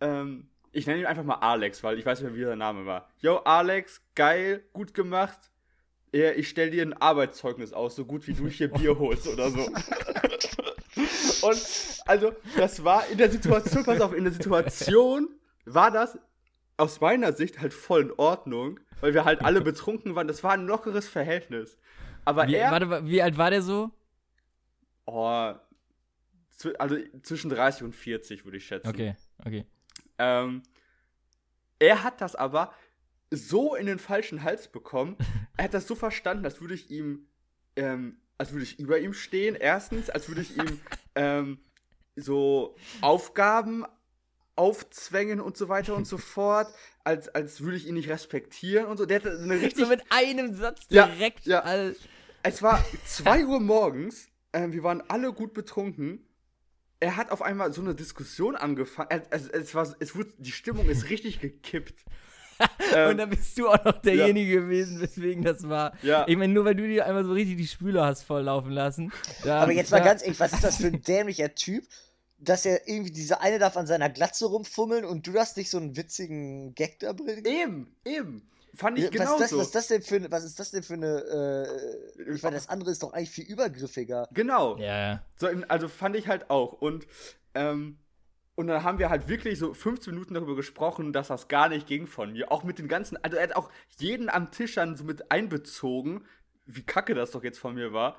Speaker 2: ähm, ich nenne ihn einfach mal Alex, weil ich weiß nicht mehr, wie der Name war. Yo, Alex, geil, gut gemacht. Ich stell dir ein Arbeitszeugnis aus, so gut wie du hier Bier holst oder so. Und also, das war in der Situation, pass auf, in der Situation war das aus meiner Sicht halt voll in Ordnung, weil wir halt alle betrunken waren. Das war ein lockeres Verhältnis. Aber
Speaker 3: Wie,
Speaker 2: er.
Speaker 3: warte, wa- wie alt war der so?
Speaker 2: Oh, also zwischen 30 und 40 würde ich schätzen.
Speaker 3: Okay, okay.
Speaker 2: Ähm, er hat das aber so in den falschen Hals bekommen. er hat das so verstanden, als würde ich ihm, ähm, als würde ich über ihm stehen. Erstens, als würde ich ihm ähm, so Aufgaben aufzwängen und so weiter und so fort. Als, als würde ich ihn nicht respektieren und so. Der hatte eine richtig
Speaker 3: So mit einem Satz
Speaker 2: Ja,
Speaker 3: direkt
Speaker 2: ja.
Speaker 3: all.
Speaker 2: es war 2 Uhr morgens, ähm, wir waren alle gut betrunken. Er hat auf einmal so eine Diskussion angefangen. Er, es, war, es wurde, die Stimmung ist richtig gekippt. Ähm,
Speaker 3: Und dann bist du auch noch derjenige gewesen, weswegen das war.
Speaker 2: Ja.
Speaker 3: Ich meine, nur weil du dir einmal so richtig die Spüle hast volllaufen lassen. Da,
Speaker 4: Aber jetzt mal
Speaker 3: da-
Speaker 4: ganz ehrlich, was ist das für ein dämlicher Typ, dass er irgendwie, dieser eine darf an seiner Glatze rumfummeln und du darfst nicht so einen witzigen Gag da bringen?
Speaker 2: eben, eben. Fand ich
Speaker 4: was, ist
Speaker 2: genauso.
Speaker 4: das, was, ist das denn für, eine- was ist das denn für eine, äh, ich meine, das andere ist doch eigentlich viel übergriffiger.
Speaker 2: Genau.
Speaker 3: Ja.
Speaker 2: So, also fand ich halt auch. Und, ähm, und dann haben wir halt wirklich so 15 Minuten darüber gesprochen, dass das gar nicht ging von mir. Auch mit den ganzen, also er hat auch jeden am Tisch dann so mit einbezogen, wie kacke das doch jetzt von mir war.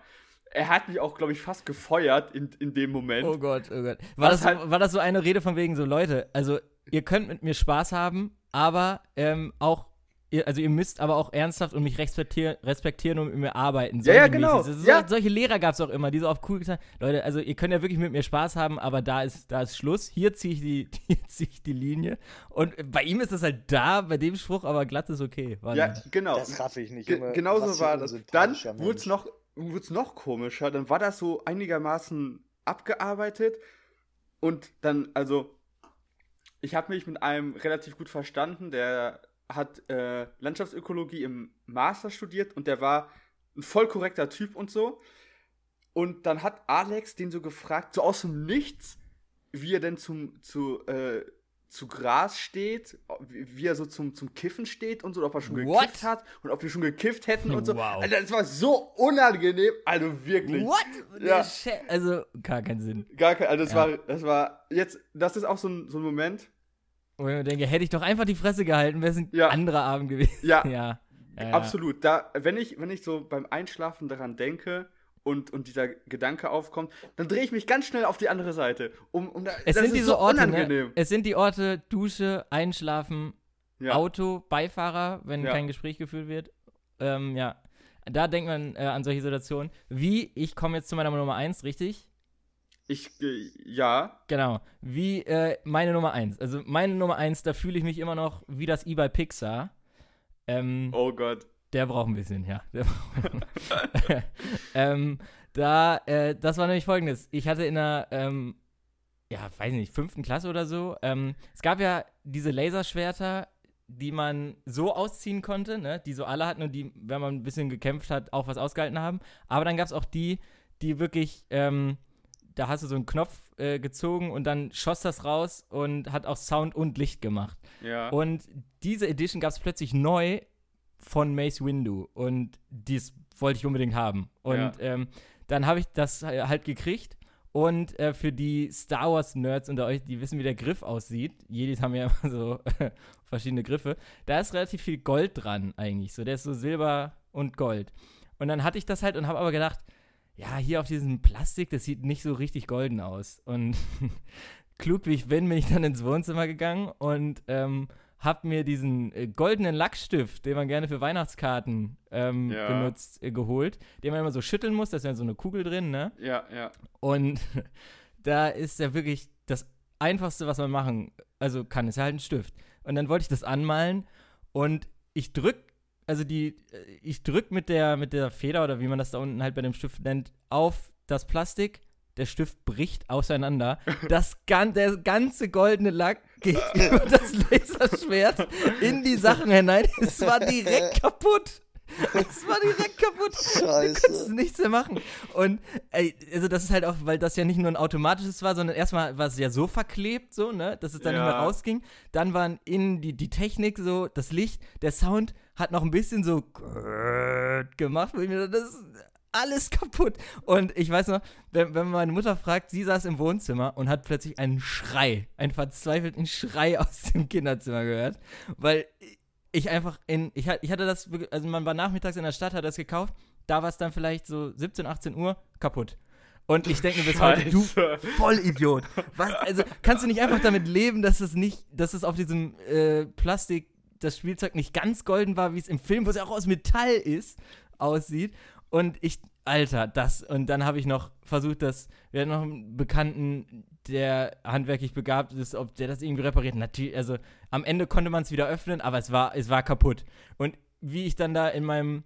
Speaker 2: Er hat mich auch, glaube ich, fast gefeuert in, in dem Moment.
Speaker 3: Oh Gott, oh Gott. War
Speaker 2: Was
Speaker 3: das, so,
Speaker 2: halt-
Speaker 3: war das so eine Rede von wegen so, Leute, also ihr könnt mit mir Spaß haben, aber ähm, auch, ihr, also ihr müsst aber auch ernsthaft und mich respektieren, respektieren und mit mir arbeiten.
Speaker 2: Ja, ja,
Speaker 3: solche
Speaker 2: genau.
Speaker 3: mäßig. So,
Speaker 2: Ja.
Speaker 3: Solche Lehrer gab es auch immer, die so auf cool gesagt Leute, also ihr könnt ja wirklich mit mir Spaß haben, aber da ist, da ist Schluss. Hier ziehe ich, die, hier zieh ich die Linie. Und bei ihm ist das halt da, bei dem Spruch, aber glatt ist okay. War
Speaker 2: Ja,
Speaker 3: nicht.
Speaker 2: genau.
Speaker 4: Das raff ich nicht, Junge.
Speaker 2: genauso war das. Dann wurde es noch, wurd's noch komischer. Dann war das so einigermaßen abgearbeitet. Und dann, also, ich habe mich mit einem relativ gut verstanden, der hat äh, Landschaftsökologie im Master studiert und der war ein voll korrekter Typ und so. Und dann hat Alex den so gefragt, so aus dem Nichts, wie er denn zum, zu, äh, zu Gras steht, wie er so zum, zum Kiffen steht und so, ob er schon
Speaker 3: What?
Speaker 2: gekifft hat und ob wir schon gekifft hätten und so.
Speaker 3: Wow.
Speaker 2: Alter, das war so unangenehm, also wirklich.
Speaker 3: What?
Speaker 2: Ja.
Speaker 3: Also, gar keinen Sinn.
Speaker 2: Gar kein, also das
Speaker 3: Ja.
Speaker 2: war, das war, jetzt, das ist auch so ein, so ein Moment,
Speaker 3: Wo ich mir denke, hätte ich doch einfach die Fresse gehalten, wäre es ein
Speaker 2: Ja.
Speaker 3: anderer Abend gewesen.
Speaker 2: ja,
Speaker 3: Ja. ja,
Speaker 2: absolut. Da, wenn ich, wenn ich so beim Einschlafen daran denke und, und dieser Gedanke aufkommt, dann drehe ich mich ganz schnell auf die andere Seite. Um, um da,
Speaker 3: Es
Speaker 2: das
Speaker 3: sind
Speaker 2: ist
Speaker 3: diese
Speaker 2: so
Speaker 3: Orte,
Speaker 2: unangenehm.
Speaker 3: ne? Es sind die Orte Dusche, Einschlafen,
Speaker 2: Ja.
Speaker 3: Auto, Beifahrer, wenn
Speaker 2: Ja.
Speaker 3: kein Gespräch geführt wird. Ähm, ja. Da denkt man äh, an solche Situationen. Wie, ich komme jetzt zu meiner Nummer 1, richtig?
Speaker 2: Ich, äh, ja,
Speaker 3: Genau. Wie äh, meine Nummer 1. Also meine Nummer 1, da fühle ich mich immer noch wie das E bei Pixar. Ähm,
Speaker 2: oh Gott.
Speaker 3: Der braucht ein bisschen, ja. Der braucht ähm, da, äh, das war nämlich folgendes. Ich hatte in einer, ähm, ja, weiß nicht, fünften Klasse oder so, ähm, es gab ja diese Laserschwerter, die man so ausziehen konnte, ne, die so alle hatten und die, wenn man ein bisschen gekämpft hat, auch was ausgehalten haben. Aber dann gab es auch die, die wirklich, ähm, da hast du so einen Knopf äh, gezogen und dann schoss das raus und hat auch Sound und Licht gemacht.
Speaker 2: Ja.
Speaker 3: Und diese Edition gab es plötzlich neu von Mace Windu und dies wollte ich unbedingt haben. Und
Speaker 2: Ja.
Speaker 3: ähm, dann habe ich das halt gekriegt. Und äh, für die Star Wars-Nerds unter euch, die wissen, wie der Griff aussieht, Jedis haben ja immer so verschiedene Griffe, da ist relativ viel Gold dran eigentlich. So, der ist so Silber und Gold. Und dann hatte ich das halt und habe aber gedacht, ja, hier auf diesem Plastik, das sieht nicht so richtig golden aus. Und klug wie ich bin, bin ich dann ins Wohnzimmer gegangen und ähm, hab mir diesen äh, goldenen Lackstift, den man gerne für Weihnachtskarten ähm,
Speaker 2: Ja.
Speaker 3: benutzt, äh, geholt, den man immer so schütteln muss, da ist ja so eine Kugel drin, ne?
Speaker 2: ja, ja.
Speaker 3: Und da ist ja wirklich das Einfachste, was man machen also kann, ist ja halt ein Stift. Und dann wollte ich das anmalen und ich drück, also die, äh, ich drück mit der, mit der Feder oder wie man das da unten halt bei dem Stift nennt, auf das Plastik. Der Stift bricht auseinander. Das gan der ganze goldene Lack geht über das Laserschwert in die Sachen hinein. Es war direkt kaputt. Es war direkt kaputt. Du
Speaker 4: Scheiße.
Speaker 3: kannst nichts mehr machen. Und ey, also das ist halt auch, weil das ja nicht nur ein automatisches war, sondern erstmal war es ja so verklebt, so, ne, dass es dann nicht
Speaker 2: Ja.
Speaker 3: mehr rausging. Dann waren innen die, die Technik so, das Licht, der Sound hat noch ein bisschen so gemacht, wo ich mir dachte, das ist alles kaputt. Und ich weiß noch, wenn, wenn meine Mutter fragt, sie saß im Wohnzimmer und hat plötzlich einen Schrei, einen verzweifelten Schrei aus dem Kinderzimmer gehört, weil ich einfach in, ich, hat- ich hatte das, also man war nachmittags in der Stadt, hat das gekauft, da war es dann vielleicht so 17, 18 Uhr, kaputt. Und ich denke mir bis heute, du. Vollidiot. Was, also kannst du nicht einfach damit leben, dass es nicht, dass es auf diesem äh, Plastik, das Spielzeug nicht ganz golden war, wie es im Film, wo es auch aus Metall ist, aussieht. Und ich, Alter, das, und dann habe ich noch versucht, dass, wir hatten noch einen Bekannten, der handwerklich begabt ist, ob der das irgendwie repariert. Natürlich, also am Ende konnte man es wieder öffnen, aber es war, es war kaputt. Und wie ich dann da in meinem,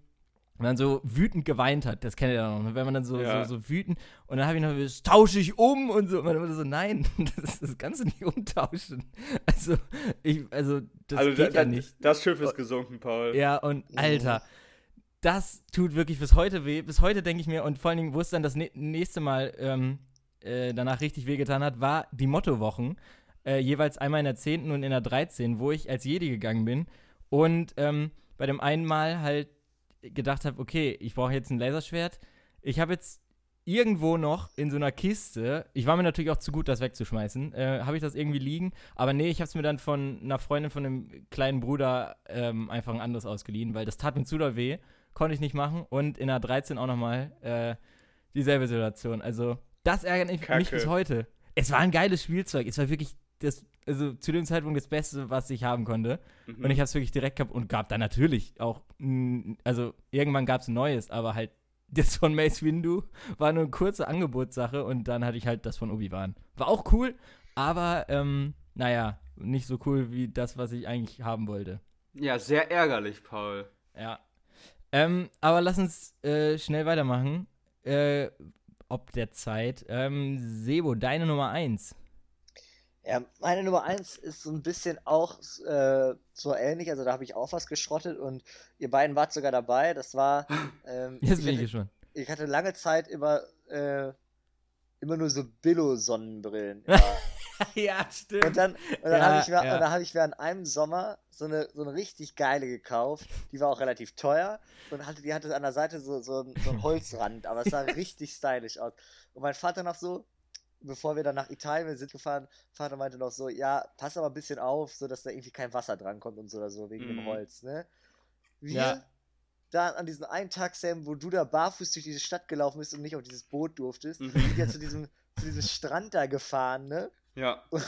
Speaker 3: wenn man so wütend geweint hat, das kennt ihr ja noch, ne? wenn man dann so,
Speaker 2: Ja.
Speaker 3: so, so wütend und dann habe ich noch, das tausche ich um und so. Und meine Mutter so, nein, das, das kannst du nicht umtauschen. Also, ich, also, das
Speaker 2: also
Speaker 3: geht
Speaker 2: da,
Speaker 3: ja
Speaker 2: da,
Speaker 3: nicht.
Speaker 2: das Schiff ist gesunken, Paul.
Speaker 3: Ja, und Alter, das tut wirklich bis heute weh. Bis heute denke ich mir, und vor allen Dingen, wo es dann das nä- nächste Mal ähm, äh, danach richtig wehgetan hat, war die Mottowochen. Äh, jeweils einmal in der 10. und in der 13., wo ich als Jedi gegangen bin. Und ähm, bei dem einen Mal halt gedacht habe, okay, ich brauche jetzt ein Laserschwert. Ich habe jetzt irgendwo noch in so einer Kiste, ich war mir natürlich auch zu gut, das wegzuschmeißen, äh, habe ich das irgendwie liegen. Aber nee, ich habe es mir dann von einer Freundin von einem kleinen Bruder ähm, einfach ein anderes ausgeliehen, weil das tat mir zu doll weh, konnte ich nicht machen. Und in der 13 auch nochmal äh, dieselbe Situation. Also das ärgert mich, mich bis heute. Es war ein geiles Spielzeug. Es war wirklich das, also zu dem Zeitpunkt das Beste, was ich haben konnte.
Speaker 2: Mhm.
Speaker 3: Und ich habe es wirklich direkt gehabt und gab dann natürlich auch, also irgendwann gab es ein neues, aber halt das von Mace Windu war nur eine kurze Angebotssache und dann hatte ich halt das von Obi-Wan. War auch cool, aber ähm, naja, nicht so cool wie das, was ich eigentlich haben wollte.
Speaker 2: ja, sehr ärgerlich, Paul.
Speaker 3: Ja. Ähm, aber lass uns äh, schnell weitermachen. Äh, ob der Zeit. Ähm, Sebo, deine Nummer 1.
Speaker 4: Ja, meine Nummer eins ist so ein bisschen auch äh, so ähnlich, also da habe ich auch was geschrottet und ihr beiden wart sogar dabei. Das war. Ähm,
Speaker 3: Jetzt
Speaker 4: ich,
Speaker 3: bin ich
Speaker 4: hatte,
Speaker 3: gespannt.
Speaker 4: ich hatte lange Zeit immer, äh, immer nur so Billo-Sonnenbrillen.
Speaker 3: ja, stimmt.
Speaker 4: Und dann, und dann
Speaker 3: Ja,
Speaker 4: habe ich, mir-
Speaker 3: ja.
Speaker 4: und dann hab ich mir an einem Sommer so eine, so eine richtig geile gekauft. Die war auch relativ teuer und hatte, die hatte an der Seite so, so, ein- so einen Holzrand, aber es sah richtig stylisch aus. Und mein Vater noch so, bevor wir dann nach Italien sind gefahren, Vater meinte noch so, ja, pass aber ein bisschen auf, so dass da irgendwie kein Wasser drankommt und so oder so, wegen
Speaker 2: Mhm.
Speaker 4: dem Holz, ne? Wir
Speaker 3: Ja.
Speaker 4: da an diesen einen Tag, Sam, wo du da barfuß durch diese Stadt gelaufen bist und nicht auf dieses Boot durftest,
Speaker 2: Mhm.
Speaker 4: sind ja zu diesem, zu diesem Strand da gefahren, ne?
Speaker 2: Ja.
Speaker 4: Und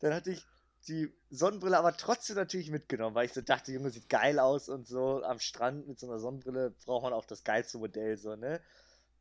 Speaker 4: dann hatte ich die Sonnenbrille aber trotzdem natürlich mitgenommen, weil ich so dachte, Junge, sieht geil aus und so am Strand mit so einer Sonnenbrille braucht man auch das geilste Modell, so, ne?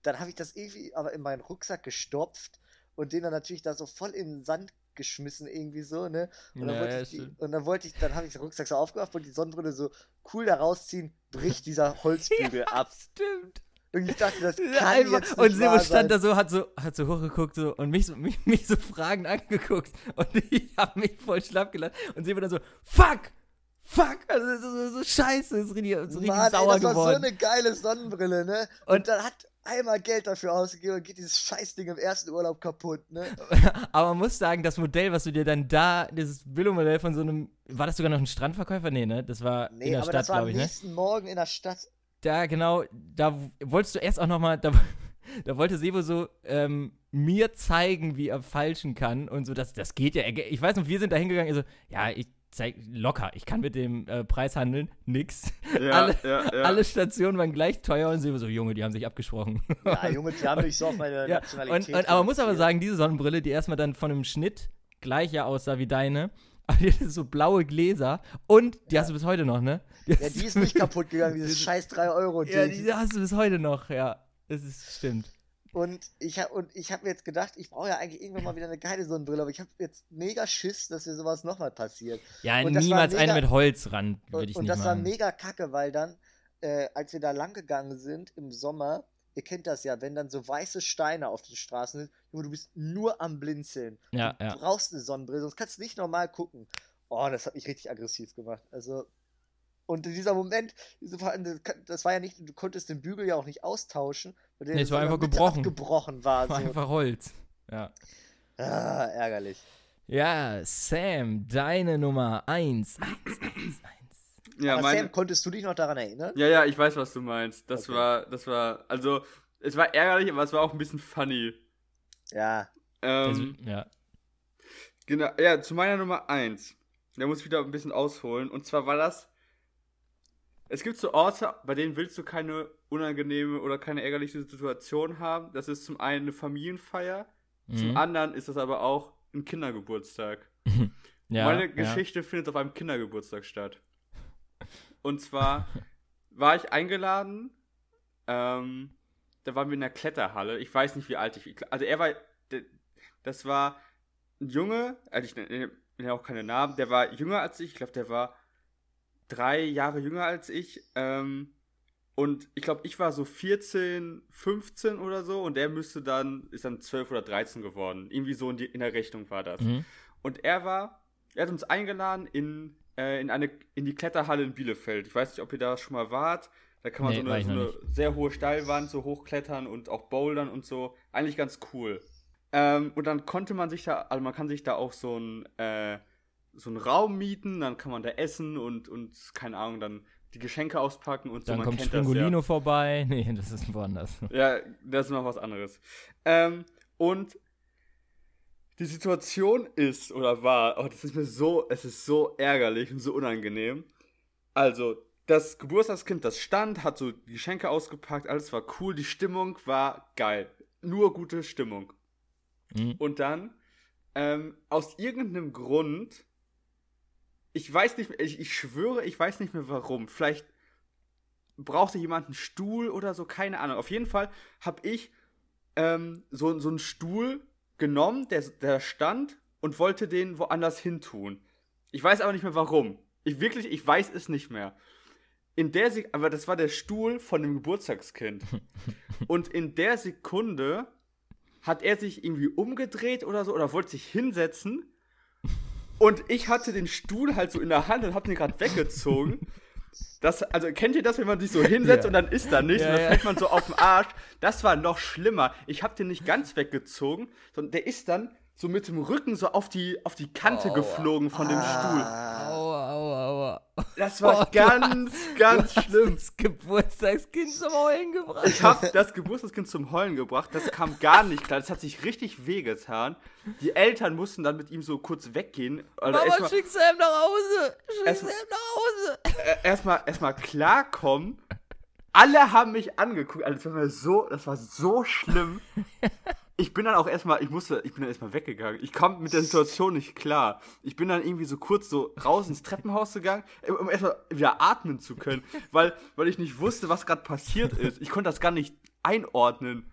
Speaker 4: Dann habe ich das irgendwie aber in meinen Rucksack gestopft und den dann natürlich da so voll in den Sand geschmissen, irgendwie so, ne? Und dann,
Speaker 3: Ja,
Speaker 4: wollte,
Speaker 3: ja,
Speaker 4: ich die, und dann wollte ich, dann habe ich den Rucksack so aufgemacht, wollte die Sonnenbrille so cool da rausziehen, bricht dieser Holzbügel ab.
Speaker 3: Stimmt.
Speaker 4: Und ich dachte, das kann
Speaker 3: Einfach,
Speaker 4: jetzt
Speaker 3: und
Speaker 4: wahr
Speaker 3: stand da so, hat so, hat so hochgeguckt so, und mich so, mich, mich so fragend angeguckt. Und ich hab mich voll schlapp gelassen. Und Sebo dann so, fuck! Fuck! Also so, so, so scheiße, ist richtig, ist richtig
Speaker 4: Mann, ey,
Speaker 3: sauer
Speaker 4: das war so
Speaker 3: geworden.
Speaker 4: eine geile Sonnenbrille, ne? Und,
Speaker 3: Und-
Speaker 4: dann hat einmal Geld dafür ausgegeben und geht dieses Scheißding im ersten Urlaub kaputt, ne?
Speaker 3: Aber man muss sagen, das Modell, was du dir dann da, dieses Billo-Modell von so einem, war das sogar noch ein Strandverkäufer? Nee, ne? Das war in
Speaker 4: Nee,
Speaker 3: der
Speaker 4: aber
Speaker 3: Stadt,
Speaker 4: das war am
Speaker 3: glaube ich, ne?
Speaker 4: nächsten Morgen in der Stadt.
Speaker 3: Da, genau, da wolltest du erst auch nochmal, da, da wollte Sebo so ähm, mir zeigen, wie er falschen kann und so, das, das geht ja. Ich weiß noch, wir sind da hingegangen, so, ja, ich zeig locker, ich kann mit dem äh, Preis handeln, nix.
Speaker 2: Ja,
Speaker 3: alle,
Speaker 2: ja, ja.
Speaker 3: alle Stationen waren gleich teuer und Sebo so, Junge, die haben sich abgesprochen.
Speaker 4: Ja, Junge, die haben mich so auf meine
Speaker 3: Ja, und,
Speaker 4: Nationalität.
Speaker 3: und, aber man muss aber sagen, diese Sonnenbrille, die erstmal dann von einem Schnitt gleicher aussah wie deine, aber die hatte so blaue Gläser und die hast du bis heute noch, ne?
Speaker 4: Ja, die ist nicht kaputt gegangen, dieses scheiß 3-Euro-Ding.
Speaker 3: Ja, die hast du bis heute noch, ja. Das ist stimmt.
Speaker 4: Und ich habe und ich habe mir jetzt gedacht, ich brauche ja eigentlich irgendwann mal wieder eine geile Sonnenbrille, aber ich habe jetzt mega Schiss, dass mir sowas nochmal passiert.
Speaker 3: Ja,
Speaker 4: Und das war
Speaker 3: niemals eine
Speaker 4: mega-
Speaker 3: mit Holzrand, würde
Speaker 4: Und,
Speaker 3: ich
Speaker 4: und
Speaker 3: nicht
Speaker 4: das war
Speaker 3: machen.
Speaker 4: mega kacke, weil dann, äh, als wir da lang gegangen sind im Sommer, ihr kennt das ja, wenn dann so weiße Steine auf den Straßen sind, Junge, du bist nur am Blinzeln.
Speaker 3: Ja,
Speaker 4: du
Speaker 3: ja.
Speaker 4: brauchst eine Sonnenbrille, sonst kannst du nicht normal gucken. Oh, das hat mich richtig aggressiv gemacht. Also, und in dieser Moment, das war ja nicht, du konntest den Bügel ja auch nicht austauschen, weil der
Speaker 3: Nee, es war einfach gebrochen.
Speaker 4: abgebrochen war.
Speaker 3: War
Speaker 4: So.
Speaker 3: einfach Holz. Ja.
Speaker 4: Ah, ärgerlich.
Speaker 3: Ja, Sam, deine Nummer 1. 1, 1, 1.
Speaker 2: Ja,
Speaker 4: Aber
Speaker 2: meine,
Speaker 4: Sam, konntest du dich noch daran erinnern?
Speaker 2: ja, ja, ich weiß, was du meinst. Das
Speaker 4: Okay.
Speaker 2: war, das war, also, es war ärgerlich, aber es war auch ein bisschen funny.
Speaker 4: Ja.
Speaker 3: Also,
Speaker 2: Ähm,
Speaker 3: ja.
Speaker 2: Genau, ja, zu meiner Nummer 1. Da muss ich wieder ein bisschen ausholen. Und zwar war das. Es gibt so Orte, bei denen willst du keine unangenehme oder keine ärgerliche Situation haben. Das ist zum einen eine Familienfeier, zum
Speaker 3: Mhm.
Speaker 2: anderen ist das aber auch ein Kindergeburtstag.
Speaker 3: ja,
Speaker 2: Meine
Speaker 3: ja.
Speaker 2: Geschichte findet auf einem Kindergeburtstag statt. Und zwar war ich eingeladen, ähm, da waren wir in der Kletterhalle. Ich weiß nicht, wie alt ich Also er war, das war ein Junge, also ich nenne nenne auch keine Namen, der war jünger als ich. Ich glaube, der war drei Jahre jünger als ich. Ähm, und ich glaube, ich war so 14, 15 oder so und der müsste dann, ist dann 12 oder 13 geworden. Irgendwie so in, die, in der Rechnung war das.
Speaker 3: Mhm.
Speaker 2: Und er war, er hat uns eingeladen in, äh, in, eine, in die Kletterhalle in Bielefeld. Ich weiß nicht, ob ihr da schon mal wart. Da kann man
Speaker 3: Nee,
Speaker 2: so eine, so eine sehr hohe Steilwand so hochklettern und auch bouldern und so. Eigentlich ganz cool. Ähm, und dann konnte man sich da, also man kann sich da auch so ein, äh, so einen Raum mieten, dann kann man da essen und, und keine Ahnung, dann die Geschenke auspacken und so.
Speaker 3: Dann
Speaker 2: man
Speaker 3: kommt
Speaker 2: das ja.
Speaker 3: Springolino vorbei. Nee, das ist woanders.
Speaker 2: Ja, das ist noch was anderes. Ähm, und die Situation ist oder war, oh, das ist mir so, es ist so ärgerlich und so unangenehm. Also, das Geburtstagskind, das stand, hat so die Geschenke ausgepackt, alles war cool, die Stimmung war geil. Nur gute Stimmung.
Speaker 3: Mhm.
Speaker 2: Und dann, ähm, aus irgendeinem Grund, ich weiß nicht mehr, ich, ich schwöre, ich weiß nicht mehr warum. Vielleicht brauchte jemand einen Stuhl oder so, keine Ahnung. Auf jeden Fall habe ich ähm, so, so einen Stuhl genommen, der, der stand und wollte den woanders hin tun. Ich weiß aber nicht mehr warum. Ich wirklich, ich weiß es nicht mehr. In der Sek aber das war der Stuhl von dem Geburtstagskind. und in der Sekunde hat er sich irgendwie umgedreht oder so oder wollte sich hinsetzen. Und ich hatte den Stuhl halt so in der Hand und hab den gerade weggezogen. Das, also kennt ihr das, wenn man sich so hinsetzt
Speaker 3: Ja.
Speaker 2: und dann ist da nichts
Speaker 3: Ja,
Speaker 2: und dann
Speaker 3: ja.
Speaker 2: fällt man so auf den Arsch? Das war noch schlimmer. Ich hab den nicht ganz weggezogen, sondern der ist dann so mit dem Rücken so auf die, auf die Kante geflogen von dem Stuhl.
Speaker 4: Ah,
Speaker 3: Aua, aua, aua.
Speaker 2: Das war
Speaker 3: Oh,
Speaker 2: ganz, ganz
Speaker 3: du hast
Speaker 2: schlimm.
Speaker 3: Das Geburtstagskind zum Heulen gebracht.
Speaker 2: Ich habe das Geburtstagskind zum Heulen gebracht. Das kam gar nicht klar. Das hat sich richtig wehgetan. Die Eltern mussten dann mit ihm so kurz weggehen. Also
Speaker 3: Mama, schick Sam nach Hause. Schick
Speaker 2: Erst-
Speaker 3: Sam nach Hause.
Speaker 2: erstmal erstmal klarkommen. Alle haben mich angeguckt. Also das war mir so, das war so schlimm. Ich bin dann auch erstmal, ich musste, ich bin dann erstmal weggegangen. Ich kam mit der Situation nicht klar. Ich bin dann irgendwie so kurz so raus ins Treppenhaus gegangen, um erstmal wieder atmen zu können, weil, weil ich nicht wusste, was gerade passiert ist. Ich konnte das gar nicht einordnen.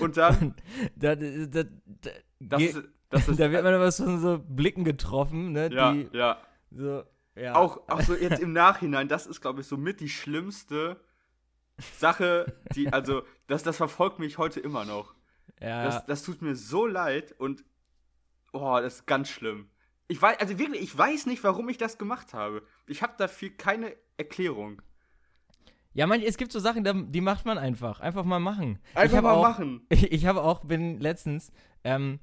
Speaker 2: Und dann,
Speaker 3: Da, da, da, da,
Speaker 2: das ist, das ist,
Speaker 3: da wird man aber von so Blicken getroffen, ne?
Speaker 2: ja,
Speaker 3: Die
Speaker 2: ja.
Speaker 3: so, ja.
Speaker 2: Auch, auch so jetzt im Nachhinein, das ist, glaube ich, so mit die schlimmste Sache, die, also, das, das verfolgt mich heute immer noch.
Speaker 3: Ja,
Speaker 2: Das, das tut mir so leid und, oh, das ist ganz schlimm. Ich weiß, also wirklich, ich weiß nicht, warum ich das gemacht habe. Ich habe dafür keine Erklärung.
Speaker 3: ja man, es gibt so Sachen, die macht man einfach. Einfach mal machen.
Speaker 2: Einfach mal
Speaker 3: auch,
Speaker 2: machen.
Speaker 3: Ich, ich habe auch, bin letztens, ähm,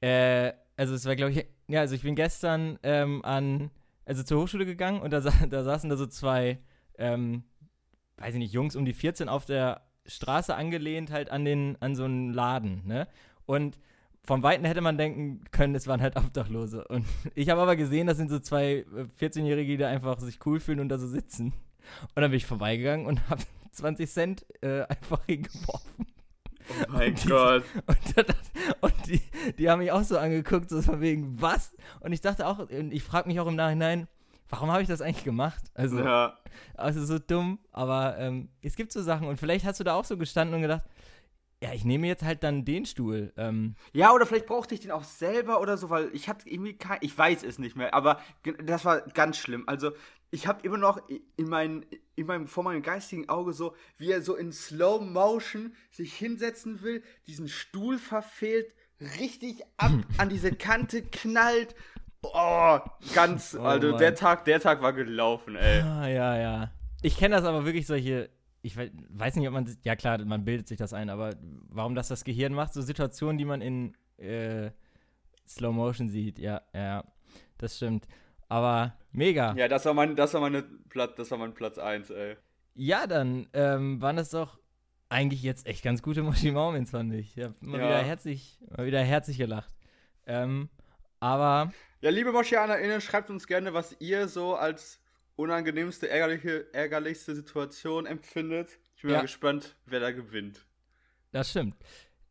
Speaker 3: äh, also es war, glaube ich, ja, also ich bin gestern ähm, an, also zur Hochschule gegangen und da, da saßen da so zwei, ähm, weiß ich nicht, Jungs um die 14 auf der Straße angelehnt halt an den, an so einen Laden, ne? Und von Weitem hätte man denken können, es waren halt Obdachlose. Und ich habe aber gesehen, das sind so zwei äh, 14-Jährige, die da einfach sich cool fühlen und da so sitzen. Und dann bin ich vorbeigegangen und habe 20 Cent äh, einfach hingeworfen.
Speaker 2: Oh mein
Speaker 3: Und die-
Speaker 2: Gott.
Speaker 3: Und, da- und die, die haben mich auch so angeguckt, so von wegen, was? Und ich dachte auch, und ich frage mich auch im Nachhinein, warum habe ich das eigentlich gemacht? Also,
Speaker 2: Ja.
Speaker 3: also so dumm, aber ähm, es gibt so Sachen und vielleicht hast du da auch so gestanden und gedacht, ja, ich nehme jetzt halt dann den Stuhl. Ähm,
Speaker 2: Ja, oder vielleicht brauchte ich den auch selber oder so, weil ich hatte irgendwie kein, ich weiß es nicht mehr, aber das war ganz schlimm. Also, ich habe immer noch in, mein, in meinem, vor meinem geistigen Auge so, wie er so in Slow Motion sich hinsetzen will, diesen Stuhl verfehlt, richtig ab an diese Kante knallt. Oh, ganz,
Speaker 3: Oh
Speaker 2: also
Speaker 3: Mann.
Speaker 2: der Tag, der Tag war gelaufen, ey.
Speaker 3: ah, ja, ja. Ich kenne das aber wirklich solche, ich we- weiß nicht, ob man, ja klar, man bildet sich das ein, aber warum das das Gehirn macht, so Situationen, die man in äh, Slow Motion sieht, ja, ja, das stimmt. Aber mega.
Speaker 2: Ja, das war mein, das war meine Platz, das war mein Platz 1, ey.
Speaker 3: Ja, dann ähm, waren das doch eigentlich jetzt echt ganz gute Moshi Moments, fand ich. Ich hab mal
Speaker 2: Ja.
Speaker 3: wieder herzlich, mal wieder herzlich gelacht. Ähm, aber
Speaker 2: Ja, liebe MoschianerInnen, schreibt uns gerne, was ihr so als unangenehmste, ärgerliche, ärgerlichste Situation empfindet. Ich bin
Speaker 3: Ja.
Speaker 2: mal gespannt, wer da gewinnt.
Speaker 3: das stimmt.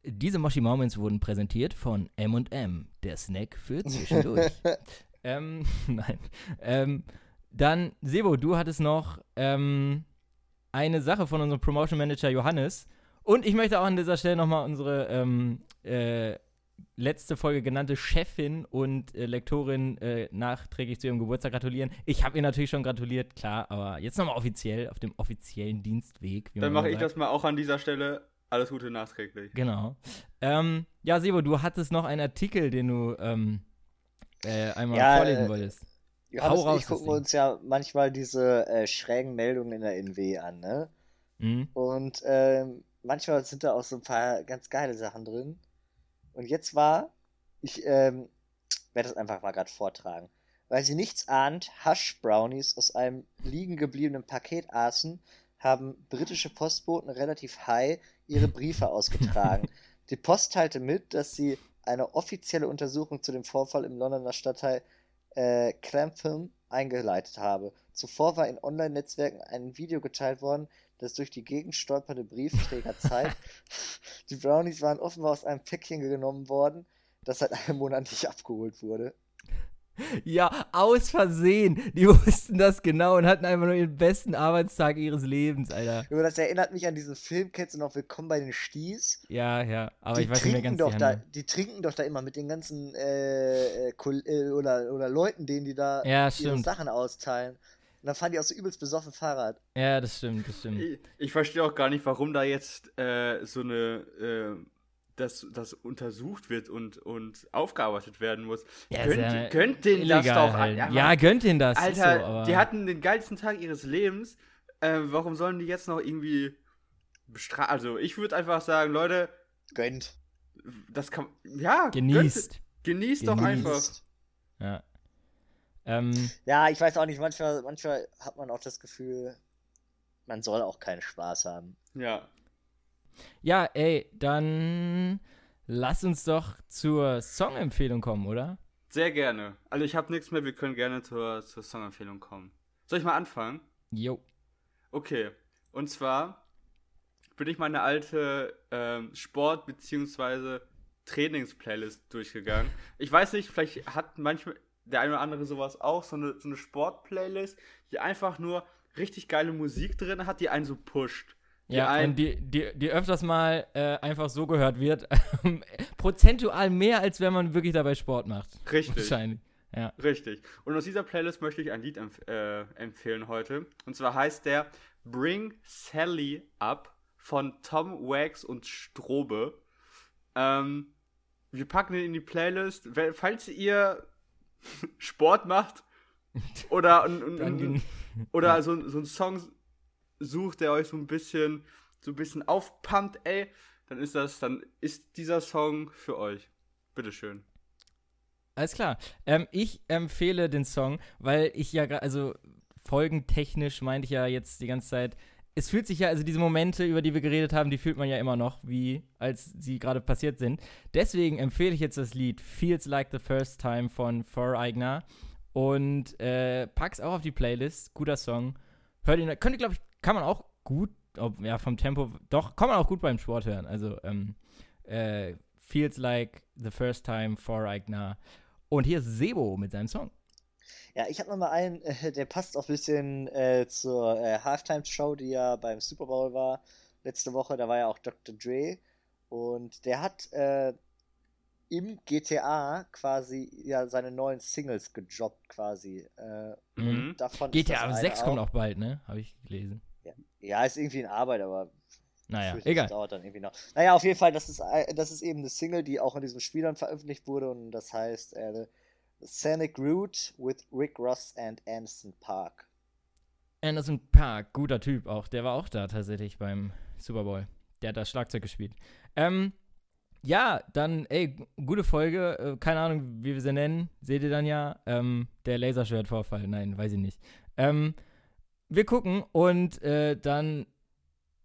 Speaker 3: Diese Moshi Moments wurden präsentiert von M&M, der Snack für zwischendurch. ähm, nein. Ähm, dann, Sebo, du hattest noch ähm, eine Sache von unserem Promotion Manager Johannes. Und ich möchte auch an dieser Stelle nochmal unsere ähm, äh, letzte Folge genannte Chefin und äh, Lektorin äh, nachträglich zu ihrem Geburtstag gratulieren. Ich habe ihr natürlich schon gratuliert, klar, aber jetzt nochmal offiziell, auf dem offiziellen Dienstweg. wie
Speaker 2: Dann mache ich das mal auch an dieser Stelle. Alles Gute nachträglich.
Speaker 3: Genau. Ähm, ja, Sebo, du hattest noch einen Artikel, den du ähm, äh, einmal
Speaker 4: Ja,
Speaker 3: vorlesen
Speaker 4: äh,
Speaker 3: wolltest.
Speaker 4: Johannes
Speaker 3: Hau raus,
Speaker 4: ich gucken uns ja manchmal diese äh, schrägen Meldungen in der NW an, ne?
Speaker 3: Mhm.
Speaker 4: Und ähm, manchmal sind da auch so ein paar ganz geile Sachen drin. Und jetzt war, ich ähm, werde das einfach mal gerade vortragen. Weil sie nichts ahnt, Hash-Brownies aus einem liegen gebliebenen Paket aßen, haben britische Postboten relativ high ihre Briefe ausgetragen. Die Post teilte mit, dass sie eine offizielle Untersuchung zu dem Vorfall im Londoner Stadtteil äh, Clapham eingeleitet habe. Zuvor war in Online-Netzwerken ein Video geteilt worden, das durch die Gegend stolpernde Briefträger zeigt. Die Brownies waren offenbar aus einem Päckchen genommen worden, das seit einem Monat nicht abgeholt wurde.
Speaker 3: Ja, aus Versehen. Die wussten das genau und hatten einfach nur ihren besten Arbeitstag ihres Lebens, Alter.
Speaker 4: Junge, das erinnert mich an diesen Film, kennst du noch Willkommen bei den Sties?
Speaker 3: Ja, ja. Aber
Speaker 4: die
Speaker 3: ich weiß nicht mehr ganz
Speaker 4: doch
Speaker 3: die
Speaker 4: da, die trinken doch da immer mit den ganzen äh, äh, äh, oder, oder Leuten, denen die da
Speaker 3: Ja,
Speaker 4: ihre. Sachen austeilen. Und dann fahren die auch so übelst besoffen Fahrrad.
Speaker 3: Ja, das stimmt, das stimmt.
Speaker 2: Ich, ich verstehe auch gar nicht, warum da jetzt äh, so eine, äh, das, das untersucht wird und, und aufgearbeitet werden muss.
Speaker 3: Ja,
Speaker 2: gönnt,
Speaker 3: ja
Speaker 2: gönnt denen das doch.
Speaker 3: halt.
Speaker 2: Alter.
Speaker 3: Ja, gönnt ihnen das.
Speaker 2: Alter,
Speaker 3: so, aber
Speaker 2: die hatten den geilsten Tag ihres Lebens. Äh, warum sollen die jetzt noch irgendwie bestrafen? Also, ich würde einfach sagen, Leute,
Speaker 4: Gönnt.
Speaker 2: das kann. Ja,
Speaker 3: genießt.
Speaker 2: Gönnt, genießt doch
Speaker 3: Genießt.
Speaker 2: einfach.
Speaker 3: Ja. Ähm,
Speaker 4: Ja, ich weiß auch nicht, manchmal, manchmal hat man auch das Gefühl, man soll auch keinen Spaß haben.
Speaker 2: Ja.
Speaker 3: ja, ey, dann lass uns doch zur Songempfehlung kommen, oder?
Speaker 2: Sehr gerne. Also, ich habe nichts mehr, wir können gerne zur, zur Songempfehlung kommen. Soll ich mal anfangen?
Speaker 3: Jo.
Speaker 2: Okay. Und zwar bin ich meine alte ähm, Sport- bzw. Trainingsplaylist durchgegangen. Ich weiß nicht, vielleicht hat manchmal der eine oder andere sowas auch, so eine, so eine Sport-Playlist, die einfach nur richtig geile Musik drin hat, die einen so pusht. Die
Speaker 3: Ja,
Speaker 2: einen-
Speaker 3: und die, die, die öfters mal äh, einfach so gehört wird. Prozentual mehr, als wenn man wirklich dabei Sport macht.
Speaker 2: Richtig.
Speaker 3: Wahrscheinlich. Ja.
Speaker 2: Richtig. Und aus dieser Playlist möchte ich ein Lied empf äh, empfehlen heute. Und zwar heißt der Bring Sally Up von Tom Wax und Strobe. Ähm, wir packen den in die Playlist. Falls ihr Sport macht oder, und,
Speaker 3: den-
Speaker 2: oder so, so einen Song sucht, der euch so ein bisschen, so ein bisschen aufpumpt, ey, dann ist das, dann ist dieser Song für euch. Bitteschön.
Speaker 3: Alles klar. Ähm, ich empfehle den Song, weil ich ja also folgentechnisch meinte ich ja jetzt die ganze Zeit, es fühlt sich ja, also diese Momente, über die wir geredet haben, die fühlt man ja immer noch, wie als sie gerade passiert sind. Deswegen empfehle ich jetzt das Lied Feels Like the First Time von Foreigner und äh, pack's auch auf die Playlist. Guter Song. Hört ihn, könnte, glaube ich, kann man auch gut, ob, ja, vom Tempo, doch, kann man auch gut beim Sport hören. Also, ähm, äh, Feels Like the First Time Foreigner. Und hier ist Sebo mit seinem Song.
Speaker 4: Ja, ich habe noch mal einen, äh, der passt auch ein bisschen äh, zur äh, Halftime-Show, die ja beim Super Bowl war letzte Woche. Da war ja auch Dr. Dre und der hat äh, im GTA quasi ja seine neuen Singles gedroppt quasi. Äh,
Speaker 2: Mhm.
Speaker 4: und davon ist
Speaker 3: GTA
Speaker 4: das
Speaker 3: 6
Speaker 4: eine
Speaker 3: kommt auch bald, ne? Habe ich gelesen.
Speaker 4: Ja, ist irgendwie in Arbeit, aber
Speaker 3: Naja,
Speaker 4: fürchte,
Speaker 3: egal.
Speaker 4: Das dauert dann irgendwie noch. Naja, auf jeden Fall, das ist, ein- das ist eben eine Single, die auch in diesem Spiel dann veröffentlicht wurde und das heißt äh, Scenic Route with Rick Ross and Anderson Park.
Speaker 3: Anderson Park, guter Typ auch. Der war auch da tatsächlich beim Super Bowl. Der hat das Schlagzeug gespielt. Ähm, ja, dann, ey, gute Folge. Äh, keine Ahnung, wie wir sie nennen. Seht ihr dann ja. Ähm, der Laserschwert-Vorfall. Nein, weiß ich nicht. Ähm, wir gucken und äh, dann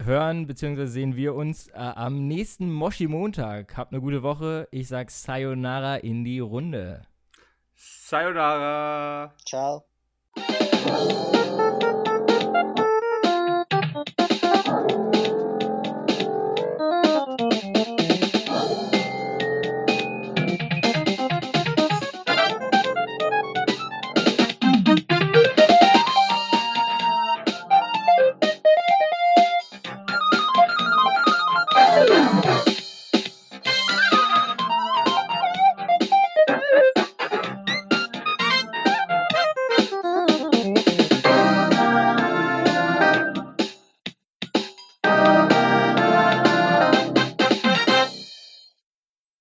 Speaker 3: hören bzw. sehen wir uns äh, am nächsten Moshi-Montag. Habt eine gute Woche. Ich sag Sayonara in die Runde.
Speaker 2: Sayonara.
Speaker 4: Ciao.